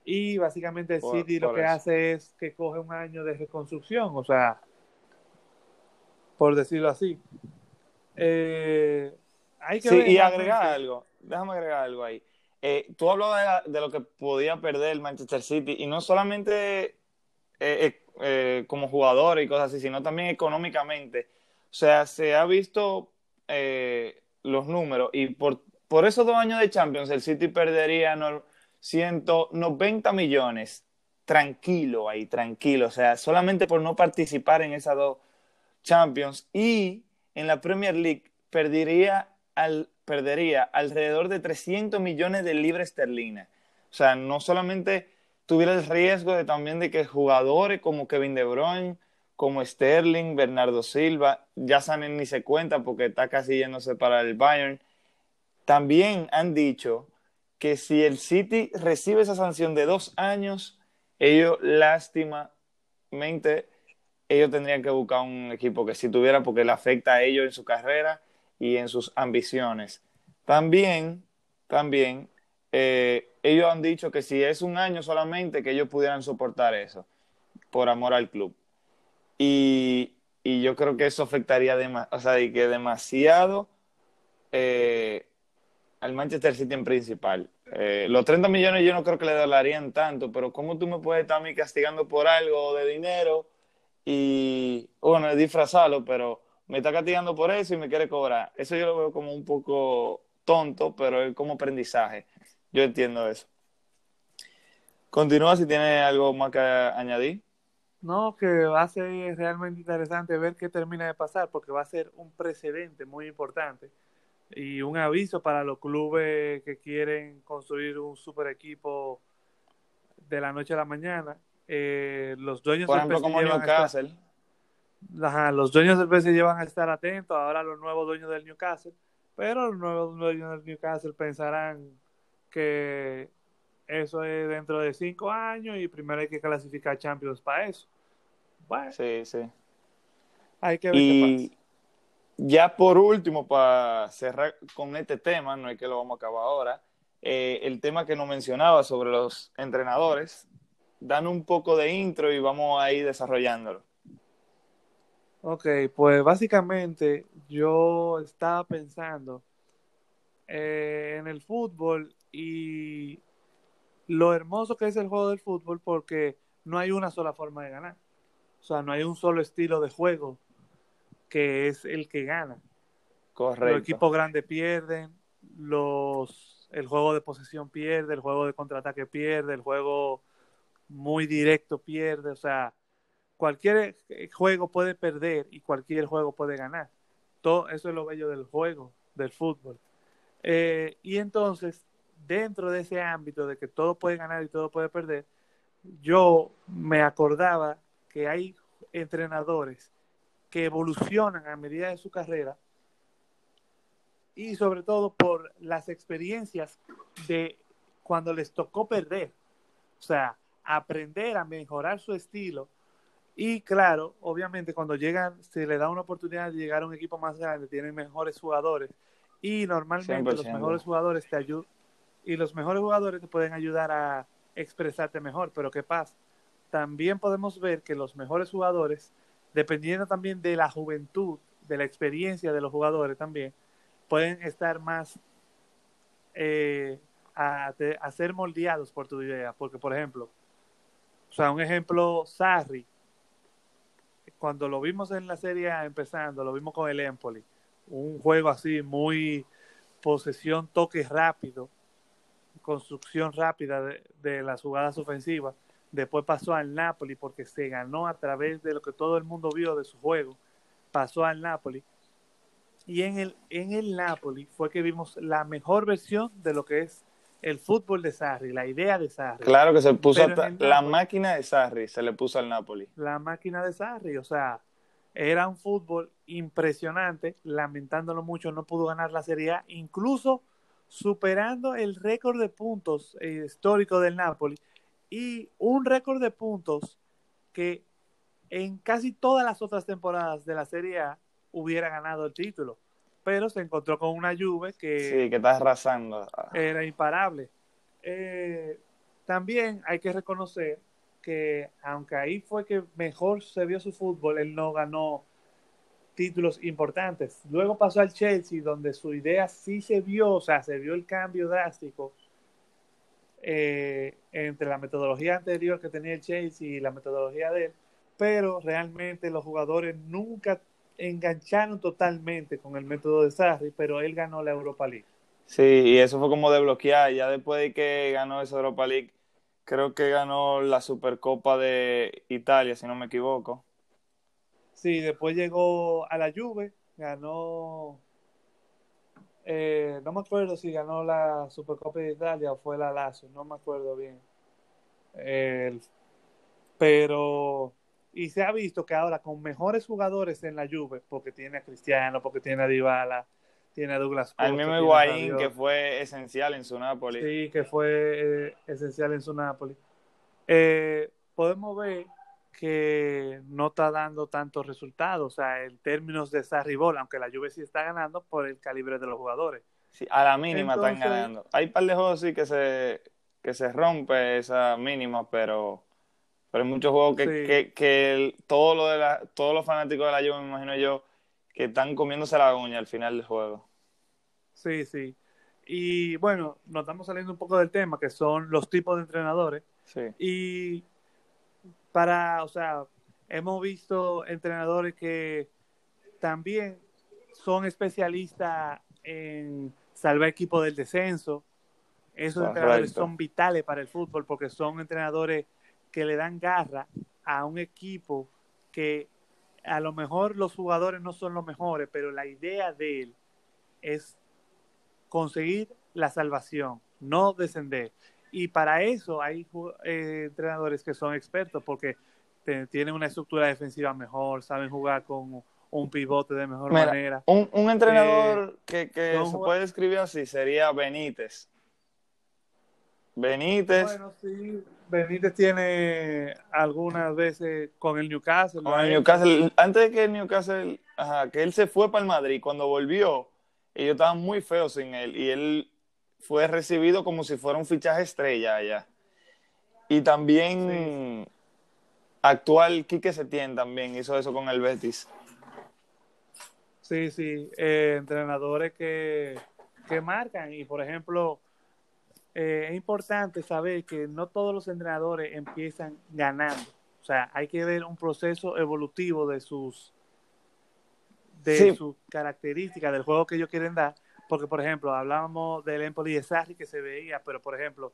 Y básicamente el City lo que hace es que coge un año de reconstrucción, o sea, por decirlo así. Eh, hay que sí, y agregar algo, déjame agregar algo ahí. Eh, tú hablabas de, lo que podía perder el Manchester City y no solamente eh, eh, como jugador y cosas así, sino también económicamente. O sea, se ha visto los números y por, por esos dos años de Champions el City perdería no, 190 millones. Tranquilo ahí, tranquilo. O sea, solamente por no participar en esas dos Champions y en la Premier League perdería al perdería alrededor de 300 millones de libras esterlinas. O sea, no solamente tuviera el riesgo de también de que jugadores como Kevin De Bruyne, como Sterling, Bernardo Silva, ya saben ni se cuenta porque está casi yéndose para el Bayern. También han dicho que si el City recibe esa sanción de dos años, ellos lástimamente, ellos tendrían que buscar un equipo que si tuviera porque le afecta a ellos en su carrera y en sus ambiciones. También, también, eh, ellos han dicho que si es un año solamente, que ellos pudieran soportar eso, por amor al club. Y, yo creo que eso afectaría o sea, que demasiado eh, al Manchester City en principal. Eh, los 30 millones yo no creo que le dolarían tanto, pero ¿cómo tú me puedes estar a mí castigando por algo de dinero y, bueno, disfrazarlo, pero me está castigando por eso y me quiere cobrar. Eso yo lo veo como un poco tonto, pero es como aprendizaje. Yo entiendo eso. Continúa si tiene algo más que añadir. No, que va a ser realmente interesante ver qué termina de pasar, porque va a ser un precedente muy importante y un aviso para los clubes que quieren construir un super equipo de la noche a la mañana. Eh, los dueños Por ejemplo, como Newcastle los dueños del PSG van a estar atentos, ahora los nuevos dueños del Newcastle, pero los nuevos dueños del Newcastle pensarán que eso es dentro de cinco años y primero hay que clasificar Champions para eso. Bueno, sí, sí. Hay que ver qué pasa. Ya por último, para cerrar con este tema, no es que lo vamos a acabar ahora, eh, el tema que nos mencionaba sobre los entrenadores, dan un poco de intro y vamos a ir desarrollándolo. Ok, pues básicamente yo estaba pensando eh, en el fútbol y lo hermoso que es el juego del fútbol porque no hay una sola forma de ganar. O sea, no hay un solo estilo de juego que es el que gana. Correcto. Los equipos grandes pierden, los, el juego de posesión pierde, el juego de contraataque pierde, el juego muy directo pierde. O sea, cualquier juego puede perder y cualquier juego puede ganar. Todo eso es lo bello del juego, del fútbol. Eh, y entonces, dentro de ese ámbito de que todo puede ganar y todo puede perder, yo me acordaba que hay entrenadores que evolucionan a medida de su carrera y sobre todo por las experiencias de cuando les tocó perder. O sea, aprender a mejorar su estilo. Y claro, obviamente cuando llegan, se le da una oportunidad de llegar a un equipo más grande, tienen mejores jugadores. Y normalmente los mejores jugadores te ayudan. Y los mejores jugadores te pueden ayudar a expresarte mejor. Pero ¿qué pasa? También podemos ver que los mejores jugadores, dependiendo también de la juventud, de la experiencia de los jugadores también, pueden estar más eh, a, ser moldeados por tu idea. Porque, por ejemplo, o sea, un ejemplo, Sarri, cuando lo vimos en la serie empezando, lo vimos con el Empoli, un juego así muy posesión, toque rápido, construcción rápida de las jugadas ofensivas. Después pasó al Napoli porque se ganó a través de lo que todo el mundo vio de su juego. Pasó al Napoli. Y en el, en el Napoli fue que vimos la mejor versión de lo que es el fútbol de Sarri, la idea de Sarri. Claro que se puso la máquina de Sarri, se le puso al Napoli. La máquina de Sarri, o sea, era un fútbol impresionante, lamentándolo mucho, no pudo ganar la Serie A, incluso superando el récord de puntos eh, histórico del Napoli y un récord de puntos que en casi todas las otras temporadas de la Serie A hubiera ganado el título pero se encontró con una lluvia que... Sí, que está arrasando. Era imparable. Eh, también hay que reconocer que aunque ahí fue que mejor se vio su fútbol, él no ganó títulos importantes. Luego pasó al Chelsea, donde su idea sí se vio, o sea, se vio el cambio drástico eh, entre la metodología anterior que tenía el Chelsea y la metodología de él, pero realmente los jugadores nunca engancharon totalmente con el método de Sarri, pero él ganó la Europa League. Sí, y eso fue como desbloquear. Ya después de que ganó esa Europa League, creo que ganó la Supercopa de Italia, si no me equivoco. Sí, después llegó a la Juve, ganó. Eh, no me acuerdo si ganó la Supercopa de Italia o fue la Lazio, no me acuerdo bien. pero y se ha visto que ahora con mejores jugadores en la Juve, porque tiene a Cristiano, porque tiene a Dybala, tiene a Douglas Costa, Al mismo Higuaín, que fue esencial en su Napoli. Sí, que fue eh, esencial en su Napoli. Eh, podemos ver que no está dando tantos resultados, o sea, en términos de Sarribol, aunque la Juve sí está ganando por el calibre de los jugadores. Sí, a la mínima están ganando. Hay un par de juegos sí que se, que se rompe esa mínima, pero pero hay muchos juegos que, que, todo lo de la, todos los fanáticos de la Juve, me imagino yo, que están comiéndose la uña al final del juego. Sí, sí. Y bueno, nos estamos saliendo un poco del tema, que son los tipos de entrenadores. Sí. Y para, o sea, hemos visto entrenadores que también son especialistas en salvar equipos del descenso. Esos entrenadores son vitales para el fútbol porque son entrenadores que le dan garra a un equipo que a lo mejor los jugadores no son los mejores, pero la idea de él es conseguir la salvación, no descender. Y para eso hay eh, entrenadores que son expertos porque tienen una estructura defensiva mejor, saben jugar con un pivote de mejor manera. Un, entrenador que, que se puede describir así sería Benítez. Benítez. Bueno, sí, Benítez tiene algunas veces con el Newcastle. Con el Newcastle. Antes de que el Newcastle, ajá, que él se fue para el Madrid, cuando volvió, ellos estaban muy feos sin él y él fue recibido como si fuera un fichaje estrella allá. Y también actual Quique Setién también hizo eso con el Betis. Sí, sí, eh, entrenadores que, que marcan y por ejemplo eh, es importante saber que no todos los entrenadores empiezan ganando. O sea, hay que ver un proceso evolutivo de sus de sus características del juego que ellos quieren dar. Porque, por ejemplo, hablábamos del Empoli de Sarri que se veía, pero, por ejemplo,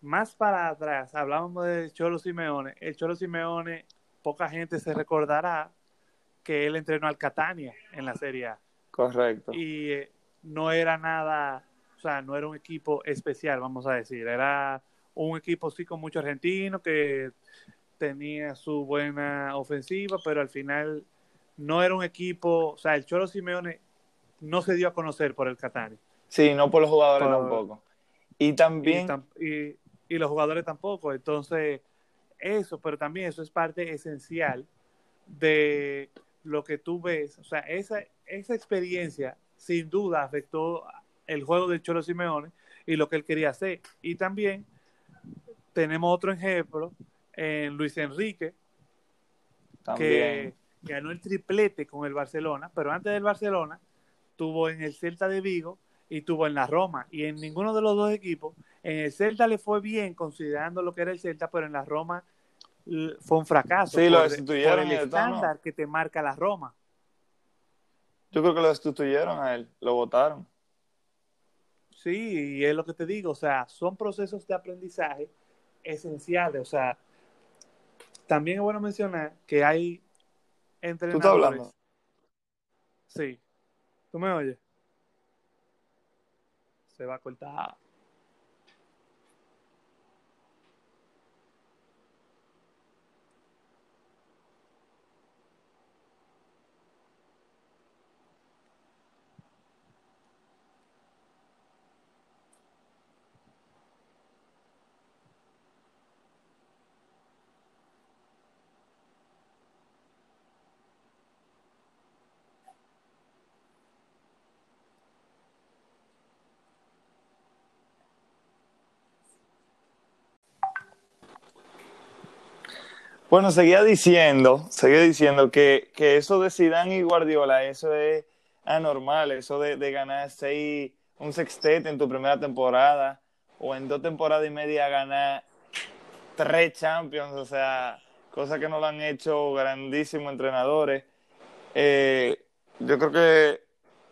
más para atrás, hablábamos de Cholo Simeone. El Cholo Simeone, poca gente se recordará que él entrenó al Catania en la Serie A. Correcto. Y eh, no era nada o sea, no era un equipo especial, vamos a decir, era un equipo sí con mucho argentino que tenía su buena ofensiva, pero al final no era un equipo, o sea, el Cholo Simeone no se dio a conocer por el Catania. Sí, no por los jugadores tampoco. Y también... Y, y, los jugadores tampoco, entonces eso, pero también eso es parte esencial de lo que tú ves, o sea, esa, esa experiencia sin duda afectó el juego del Cholo Simeone y lo que él quería hacer. Y también tenemos otro ejemplo en Luis Enrique, que ganó el triplete con el Barcelona, pero antes del Barcelona tuvo en el Celta de Vigo y tuvo en la Roma. Y en ninguno de los dos equipos, en el Celta le fue bien considerando lo que era el Celta, pero en la Roma fue un fracaso. Sí, lo destituyeron. el estándar que te marca la Roma. Yo creo que lo destituyeron a él, lo votaron. Sí, y es lo que te digo, o sea, son procesos de aprendizaje esenciales, o sea, también es bueno mencionar que hay entrenadores. ¿Tú estás hablando? Sí. ¿Tú me oyes? Se va a cortar. Bueno, seguía diciendo, seguía diciendo que, eso de Zidane y Guardiola, eso es anormal, eso de, ganar seis, un sextete en tu primera temporada o en dos temporadas y media ganar tres Champions, o sea, cosa que no lo han hecho grandísimos entrenadores. Eh, yo creo que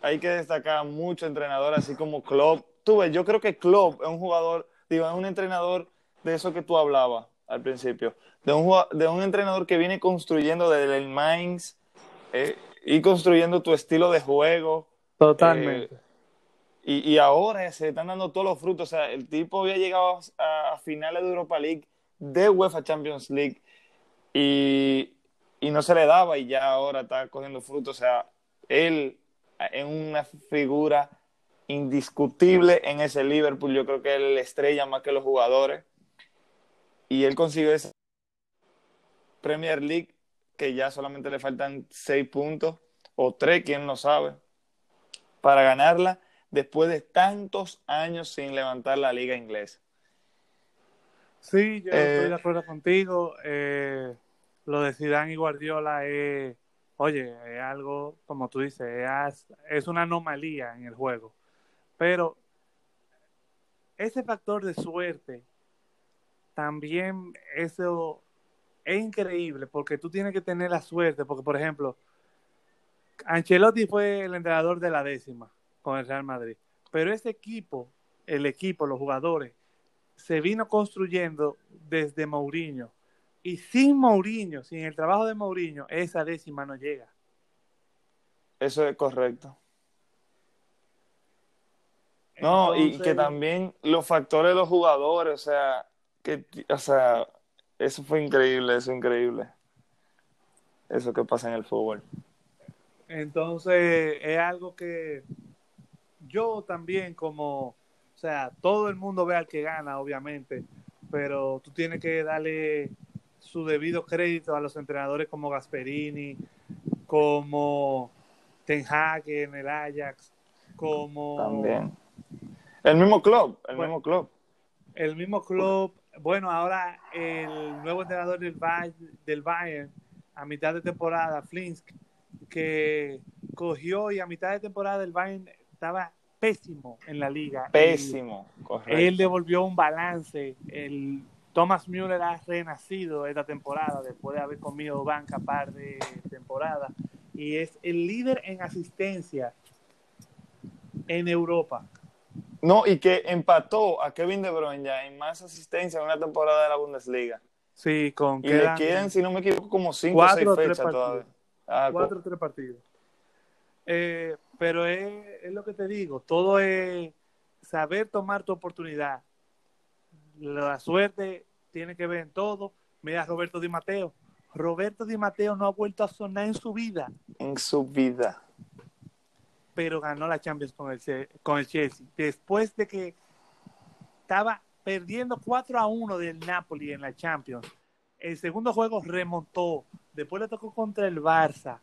hay que destacar mucho entrenadores así como Klopp. Tú ves, yo creo que Klopp es un jugador, digo, es un entrenador de eso que tú hablabas al principio de un, de un entrenador que viene construyendo desde el Mainz eh, y construyendo tu estilo de juego. Totalmente. Eh, y, y, ahora se están dando todos los frutos. O sea, el tipo había llegado a, finales de Europa League, de UEFA Champions League, y, y no se le daba y ya ahora está cogiendo frutos. O sea, él es una figura indiscutible en ese Liverpool. Yo creo que él estrella más que los jugadores. Y él consiguió ese Premier League, que ya solamente le faltan seis puntos, o tres, quién lo sabe, para ganarla después de tantos años sin levantar la liga inglesa. Sí, yo estoy de eh, acuerdo contigo. Eh, lo de Zidane y Guardiola es, oye, es algo, como tú dices, es, es una anomalía en el juego. Pero ese factor de suerte, también eso es increíble porque tú tienes que tener la suerte, porque por ejemplo, Ancelotti fue el entrenador de la décima con el Real Madrid, pero ese equipo, el equipo, los jugadores, se vino construyendo desde Mourinho. Y sin Mourinho, sin el trabajo de Mourinho, esa décima no llega. Eso es correcto. No, y que también los factores de los jugadores, o sea, que, o sea, eso fue increíble, eso es increíble. Eso que pasa en el fútbol. Entonces, es algo que yo también como, o sea, todo el mundo ve al que gana, obviamente, pero tú tienes que darle su debido crédito a los entrenadores como Gasperini, como Ten Hag en el Ajax, como... También. El mismo club, el mismo club. El mismo club bueno, ahora el nuevo entrenador del, del Bayern a mitad de temporada, Flinsk, que cogió y a mitad de temporada el Bayern estaba pésimo en la liga. Pésimo, correcto. Él devolvió un balance. El Thomas Müller ha renacido esta temporada después de haber comido banca par de temporadas y es el líder en asistencia en Europa. No, y que empató a Kevin De Bruyne ya en más asistencia en una temporada de la Bundesliga. Sí, con y le quedan, si no me equivoco, como cinco o seis fechas todavía. Ah, cuatro o tres partidos. Eh, pero es, es, lo que te digo, todo es saber tomar tu oportunidad. La suerte tiene que ver en todo. Mira Roberto Di Mateo. Roberto Di Mateo no ha vuelto a sonar en su vida. En su vida. Pero ganó la Champions con el, con el Chelsea. Después de que estaba perdiendo 4 a 1 del Napoli en la Champions. El segundo juego remontó. Después le tocó contra el Barça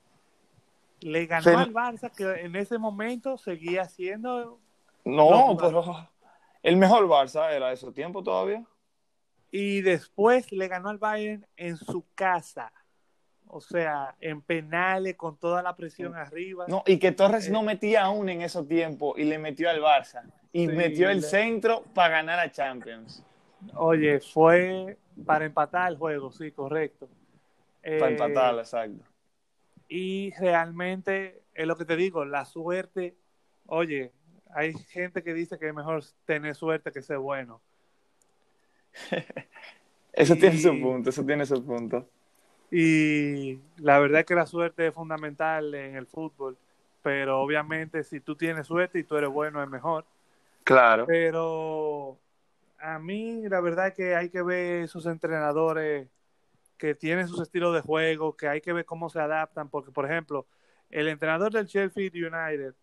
le ganó al Barça, que en ese momento seguía siendo. No, pero el mejor Barça era ese tiempo todavía. Y después le ganó al Bayern en su casa. O sea, en penales, con toda la presión arriba. No, y que Torres eh, no metía aún en esos tiempos y le metió al Barça. Y metió el centro para ganar a Champions. Oye, fue para empatar el juego, sí, correcto. Para empatar, eh, exacto. Y realmente es lo que te digo, la suerte, oye, hay gente que dice que es mejor tener suerte que ser bueno. eso tiene su punto, eso tiene su punto. Y la verdad es que la suerte es fundamental en el fútbol, pero obviamente si tú tienes suerte y tú eres bueno es mejor. Claro. Pero a mí la verdad es que hay que ver esos entrenadores que tienen sus estilos de juego, que hay que ver cómo se adaptan, porque por ejemplo, el entrenador del Sheffield United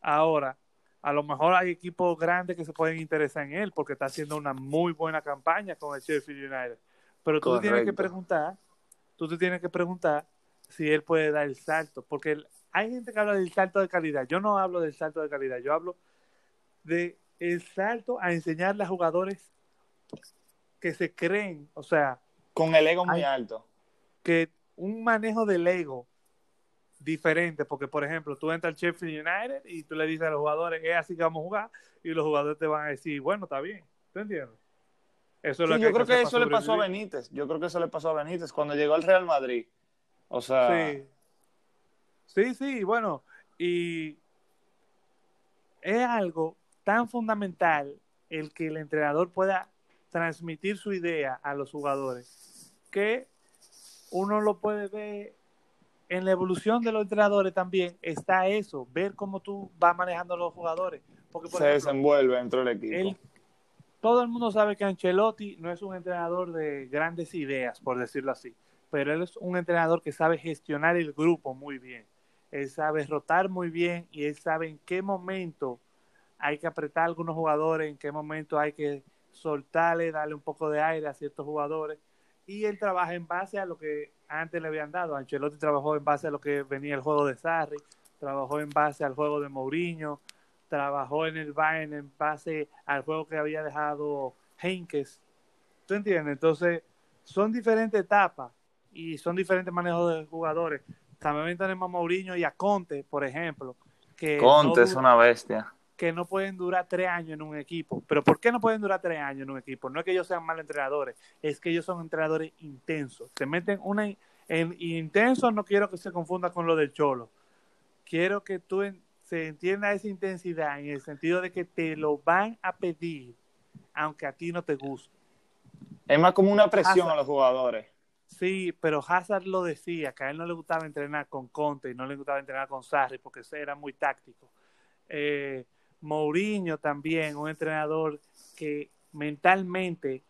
ahora, a lo mejor hay equipos grandes que se pueden interesar en él porque está haciendo una muy buena campaña con el Sheffield United. Pero tú tienes que preguntar, tú te tienes que preguntar si él puede dar el salto, porque hay gente que habla del salto de calidad. Yo no hablo del salto de calidad, yo hablo de el salto a enseñarle a jugadores que se creen, o sea, con el ego muy alto. Que un manejo del ego diferente, porque por ejemplo, tú entras al Sheffield United y tú le dices a los jugadores, es así que vamos a jugar, y los jugadores te van a decir, bueno, está bien, ¿tú entiendes? Eso es lo que yo creo que, eso le pasó a Benítez, yo creo que eso le pasó a Benítez cuando llegó al Real Madrid. O sea... Sí, sí, sí bueno, y es algo tan fundamental el que el entrenador pueda transmitir su idea a los jugadores, que uno lo puede ver en la evolución de los entrenadores también, está eso, ver cómo tú vas manejando a los jugadores. Porque, Se desenvuelve dentro del equipo. Todo el mundo sabe que Ancelotti no es un entrenador de grandes ideas, por decirlo así, pero él es un entrenador que sabe gestionar el grupo muy bien. Él sabe rotar muy bien y él sabe en qué momento hay que apretar a algunos jugadores, en qué momento hay que soltarle, darle un poco de aire a ciertos jugadores. Y él trabaja en base a lo que antes le habían dado. Ancelotti trabajó en base a lo que venía el juego de Sarri, trabajó en base al juego de Mourinho, trabajó en el Bayern en base al juego que había dejado Henkes. ¿Tú entiendes? Entonces, son diferentes etapas y son diferentes manejos de jugadores. También tenemos a Mourinho y a Conte, por ejemplo. Que Conte es una bestia que no pueden durar tres años en un equipo. Pero ¿por qué no pueden durar tres años en un equipo? No es que ellos sean mal entrenadores, es que ellos son entrenadores intensos. Se meten una... En intenso no quiero que se confunda con lo del cholo. Quiero que tú se entienda esa intensidad en el sentido de que te lo van a pedir aunque a ti no te guste. Es más como una presión a los jugadores. Sí, pero Hazard lo decía, que a él no le gustaba entrenar con Conte y no le gustaba entrenar con Sarri porque era muy táctico. Eh, Mourinho también, un entrenador que mentalmente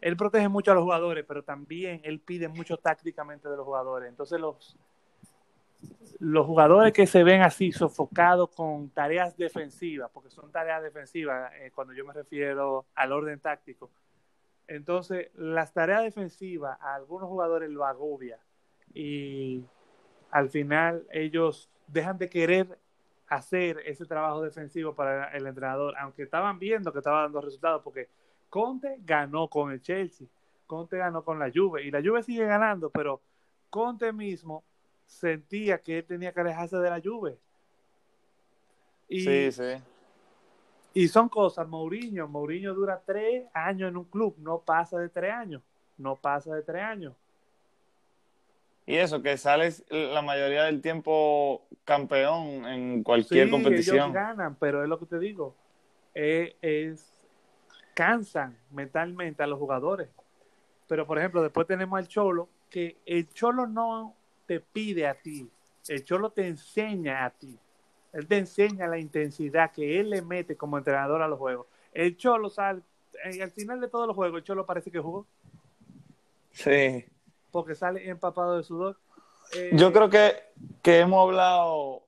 él protege mucho a los jugadores, pero también él pide mucho tácticamente de los jugadores. Entonces los los jugadores que se ven así sofocados con tareas defensivas, porque son tareas defensivas eh, cuando yo me refiero al orden táctico. Entonces, las tareas defensivas a algunos jugadores lo agobia y al final ellos dejan de querer hacer ese trabajo defensivo para el entrenador, aunque estaban viendo que estaba dando resultados, porque Conte ganó con el Chelsea, Conte ganó con la Juve y la Juve sigue ganando, pero Conte mismo sentía que él tenía que alejarse de la Juve. Y, sí, sí. Y son cosas, Mourinho, Mourinho dura tres años en un club, no pasa de tres años, no pasa de tres años. Y eso, que sales la mayoría del tiempo campeón en cualquier sí, competición. Ellos ganan, pero es lo que te digo, es, es, cansan mentalmente a los jugadores. Pero por ejemplo, después tenemos al Cholo, que el Cholo no te pide a ti, el Cholo te enseña a ti. Él te enseña la intensidad que él le mete como entrenador a los juegos. El Cholo sale, al final de todos los juegos, el Cholo parece que jugó. Sí. Porque sale empapado de sudor. Eh, Yo creo que, que hemos hablado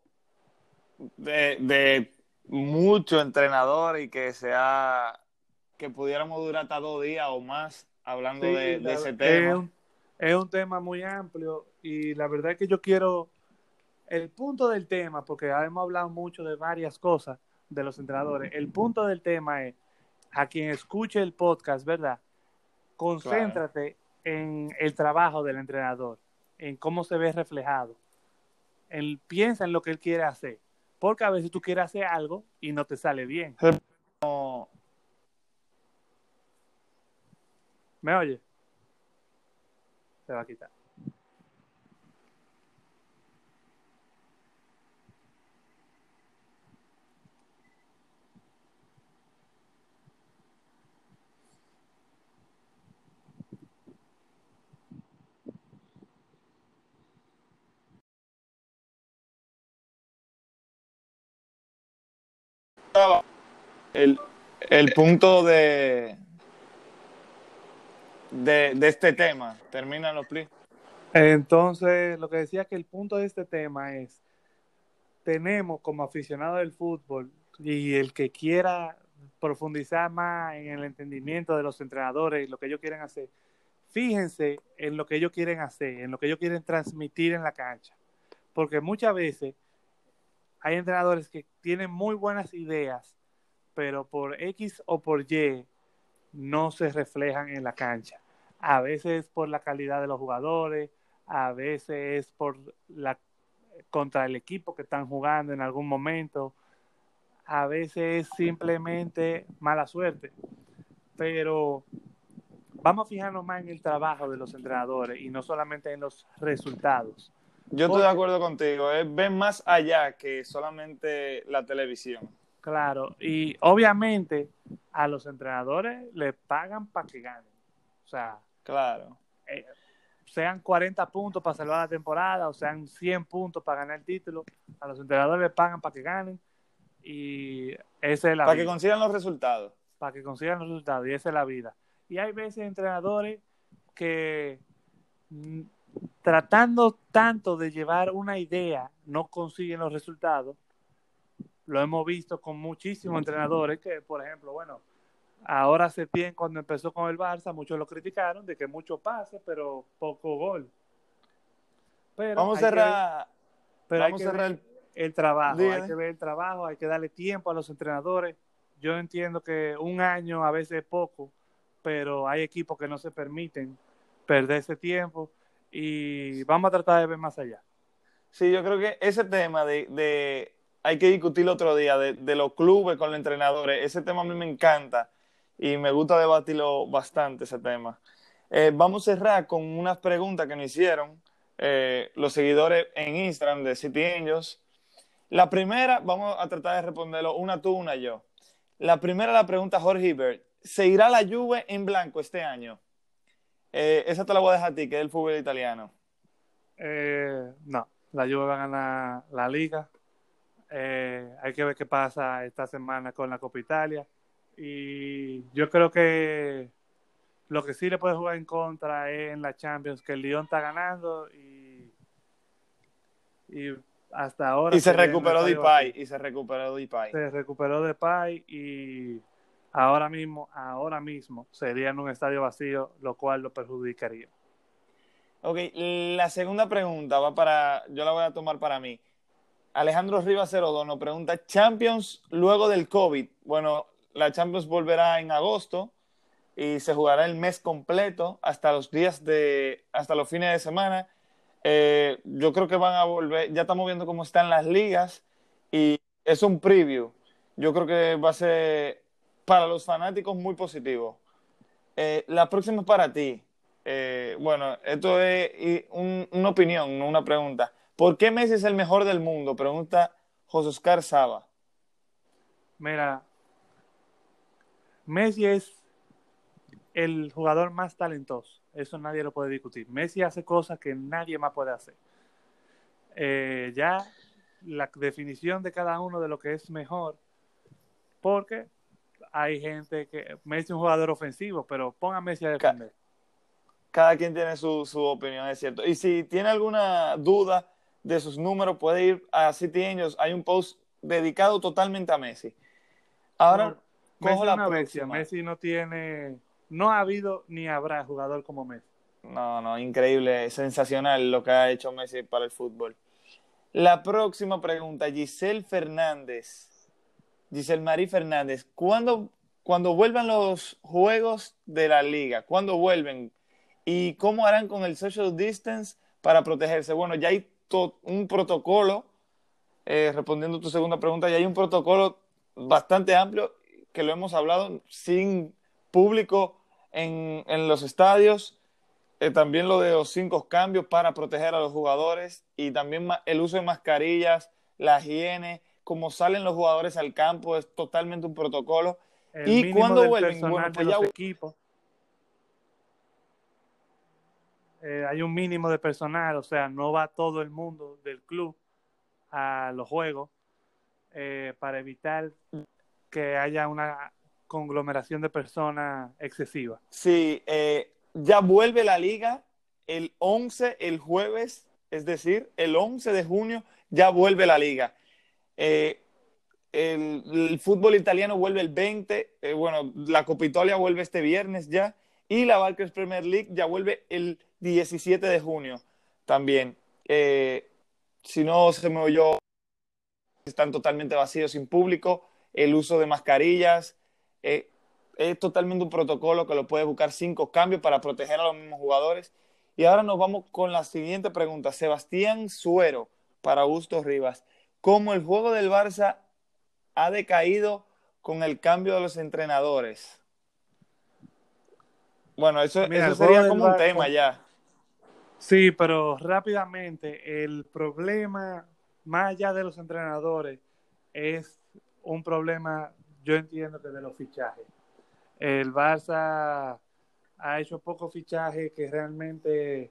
de, de mucho entrenador y que sea que pudiéramos durar hasta dos días o más hablando sí, de, de, ese tema. Es un, es un tema muy amplio y la verdad es que yo quiero el punto del tema, porque hemos hablado mucho de varias cosas de los entrenadores, el punto del tema es, a quien escuche el podcast, ¿verdad? Concéntrate claro. en el trabajo del entrenador, en cómo se ve reflejado. Él piensa en lo que él quiere hacer, porque a veces tú quieres hacer algo y no te sale bien. ¿Me oye? Se va a quitar. El, el punto de, de, este tema. Termínalo, please. Entonces, lo que decía que el punto de este tema es, tenemos como aficionado del fútbol y el que quiera profundizar más en el entendimiento de los entrenadores y lo que ellos quieren hacer, fíjense en lo que ellos quieren hacer, en lo que ellos quieren transmitir en la cancha. Porque muchas veces hay entrenadores que tienen muy buenas ideas, pero por X o por Y no se reflejan en la cancha. A veces por la calidad de los jugadores, a veces es por la contra el equipo que están jugando en algún momento, a veces es simplemente mala suerte. Pero vamos a fijarnos más en el trabajo de los entrenadores y no solamente en los resultados. Yo estoy de acuerdo contigo, es ven más allá que solamente la televisión. Claro, y obviamente a los entrenadores les pagan para que ganen. O sea, claro. Eh, sean 40 puntos para salvar la temporada o sean 100 puntos para ganar el título, a los entrenadores les pagan para que ganen y esa es la Para vida. que consigan los resultados. Para que consigan los resultados y esa es la vida. Y hay veces entrenadores que mm, tratando tanto de llevar una idea no consiguen los resultados. Lo hemos visto con muchísimos entrenadores que, por ejemplo, bueno, ahora Setién cuando empezó con el Barça, muchos lo criticaron de que mucho pase, pero poco gol. Pero vamos a cerrar, que, pero vamos hay que cerrar ver el trabajo, hay que ver el trabajo, hay que darle tiempo a los entrenadores. Yo entiendo que un año a veces es poco, pero hay equipos que no se permiten perder ese tiempo y vamos a tratar de ver más allá. Sí, yo creo que ese tema de, de hay que discutirlo otro día, de, los clubes con los entrenadores, ese tema a mí me encanta y me gusta debatirlo bastante ese tema. Eh, vamos a cerrar con unas preguntas que nos hicieron eh, los seguidores en Instagram de City Angels. La primera, vamos a tratar de responderlo una tú, una yo. La primera la pregunta Jorge Ibert. ¿Se irá la Juve en blanco este año? Eh, esa te la voy a dejar a ti, que es el fútbol italiano. No, la Juve va a ganar la liga. Eh, hay que ver qué pasa esta semana con la Copa Italia. Y yo creo que lo que sí le puede jugar en contra es en la Champions, que el Lyon está ganando y, y hasta ahora. Y se recuperó Depay, y se recuperó Depay. Se recuperó Depay y ahora mismo, ahora mismo sería en un estadio vacío, lo cual lo perjudicaría. Ok, la segunda pregunta va para, yo la voy a tomar para mí. Alejandro Rivas 02 nos pregunta, Champions luego del COVID. Bueno, la Champions volverá en agosto. y se jugará el mes completo hasta los días de, hasta los fines de semana. Eh, yo creo que van a volver, ya estamos viendo cómo están las ligas y es un preview. Yo creo que va a ser para los fanáticos muy positivo. Eh, la próxima es para ti. Eh, bueno, esto es una opinión, no una pregunta. ¿Por qué Messi es el mejor del mundo? Pregunta José Oscar Saba. Mira, Messi es el jugador más talentoso. Eso nadie lo puede discutir. Messi hace cosas que nadie más puede hacer. Eh, ya la definición de cada uno de lo que es mejor, porque hay gente que Messi es un jugador ofensivo, pero ponga a Messi a defender. Cada quien tiene su, su opinión, es cierto. Y si tiene alguna duda de sus números, puede ir a City Angels. Hay un post dedicado totalmente a Messi. Ahora, cojo la próxima. Messi no tiene no ha habido ni habrá jugador como Messi. No, no, increíble, sensacional lo que ha hecho Messi para el fútbol. La próxima pregunta, Giselle Fernández. Giselle Marie Fernández, ¿cuándo, cuando vuelvan los juegos de la liga? ¿Cuándo vuelven? ¿Y cómo harán con el social distance para protegerse? Bueno, ya hay un protocolo, eh, respondiendo a tu segunda pregunta, ya hay un protocolo bastante amplio que lo hemos hablado sin público en, en los estadios, eh, también lo de los cinco cambios para proteger a los jugadores y también el uso de mascarillas, la higiene, como salen los jugadores al campo, es totalmente un protocolo. y cuando vuelven, bueno, pues ya... equipos. Eh, hay un mínimo de personal, o sea, no va todo el mundo del club a los juegos eh, para evitar que haya una conglomeración de personas excesiva. Sí, eh, ya vuelve la liga el 11, el jueves, es decir, el 11 de junio ya vuelve la liga. El, fútbol italiano vuelve el 20, eh, bueno, la Copitolia vuelve este viernes ya, y la Barclays Premier League ya vuelve el 17 de junio también. si no se me oyó, están totalmente vacíos sin público, el uso de mascarillas, eh, es totalmente un protocolo que lo puede buscar cinco cambios para proteger a los mismos jugadores. Y ahora nos vamos con la siguiente pregunta. Sebastián Suero para Augusto Rivas. ¿Cómo el juego del Barça ha decaído con el cambio de los entrenadores? Bueno, eso, sería como un tema ya. Sí, pero rápidamente, el problema, más allá de los entrenadores, es un problema yo entiendo que de los fichajes. El Barça ha hecho pocos fichajes que realmente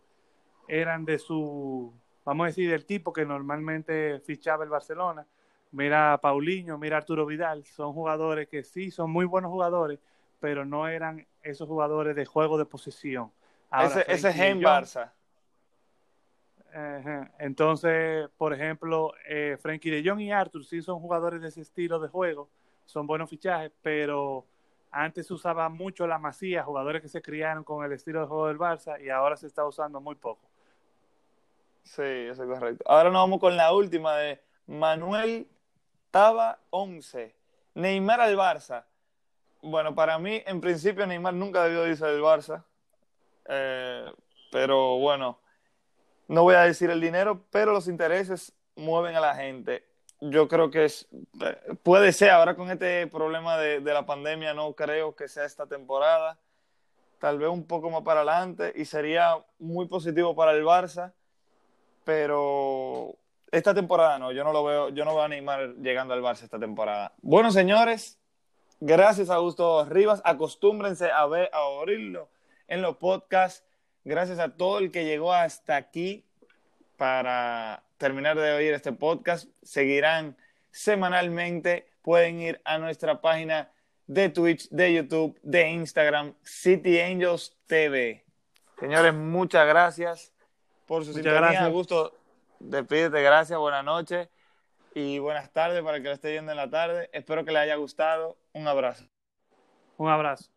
eran de su, vamos a decir, del tipo que normalmente fichaba el Barcelona. Mira a Paulinho, mira a Arturo Vidal, son jugadores que sí, son muy buenos jugadores, pero no eran esos jugadores de juego de posición. ese, es en Barça. Entonces, por ejemplo, eh, Frankie de Jong y Arthur sí son jugadores de ese estilo de juego, son buenos fichajes, pero antes se usaba mucho la masía, jugadores que se criaron con el estilo de juego del Barça y ahora se está usando muy poco. Sí, eso es correcto. Ahora nos vamos con la última de Manuel Taba 11. Neymar al Barça. Bueno, para mí, en principio, Neymar nunca debió irse del Barça. Eh, pero bueno, no voy a decir el dinero, pero los intereses mueven a la gente. Yo creo que es, puede ser, ahora con este problema de, la pandemia, no creo que sea esta temporada, tal vez un poco más para adelante y sería muy positivo para el Barça, pero esta temporada no, yo no lo veo, yo no voy a animar llegando al Barça esta temporada. Bueno, señores, gracias a Augusto Rivas, acostúmbrense a ver, a oírlo en los podcasts, gracias a todo el que llegó hasta aquí para terminar de oír este podcast. Seguirán semanalmente. Pueden ir a nuestra página de Twitch, de YouTube, de Instagram, City Angels TV. Señores, muchas gracias por su sintonía. Gusto, despídete, gracias, buenas noches y buenas tardes para el que lo esté viendo en la tarde. Espero que les haya gustado. Un abrazo. Un abrazo.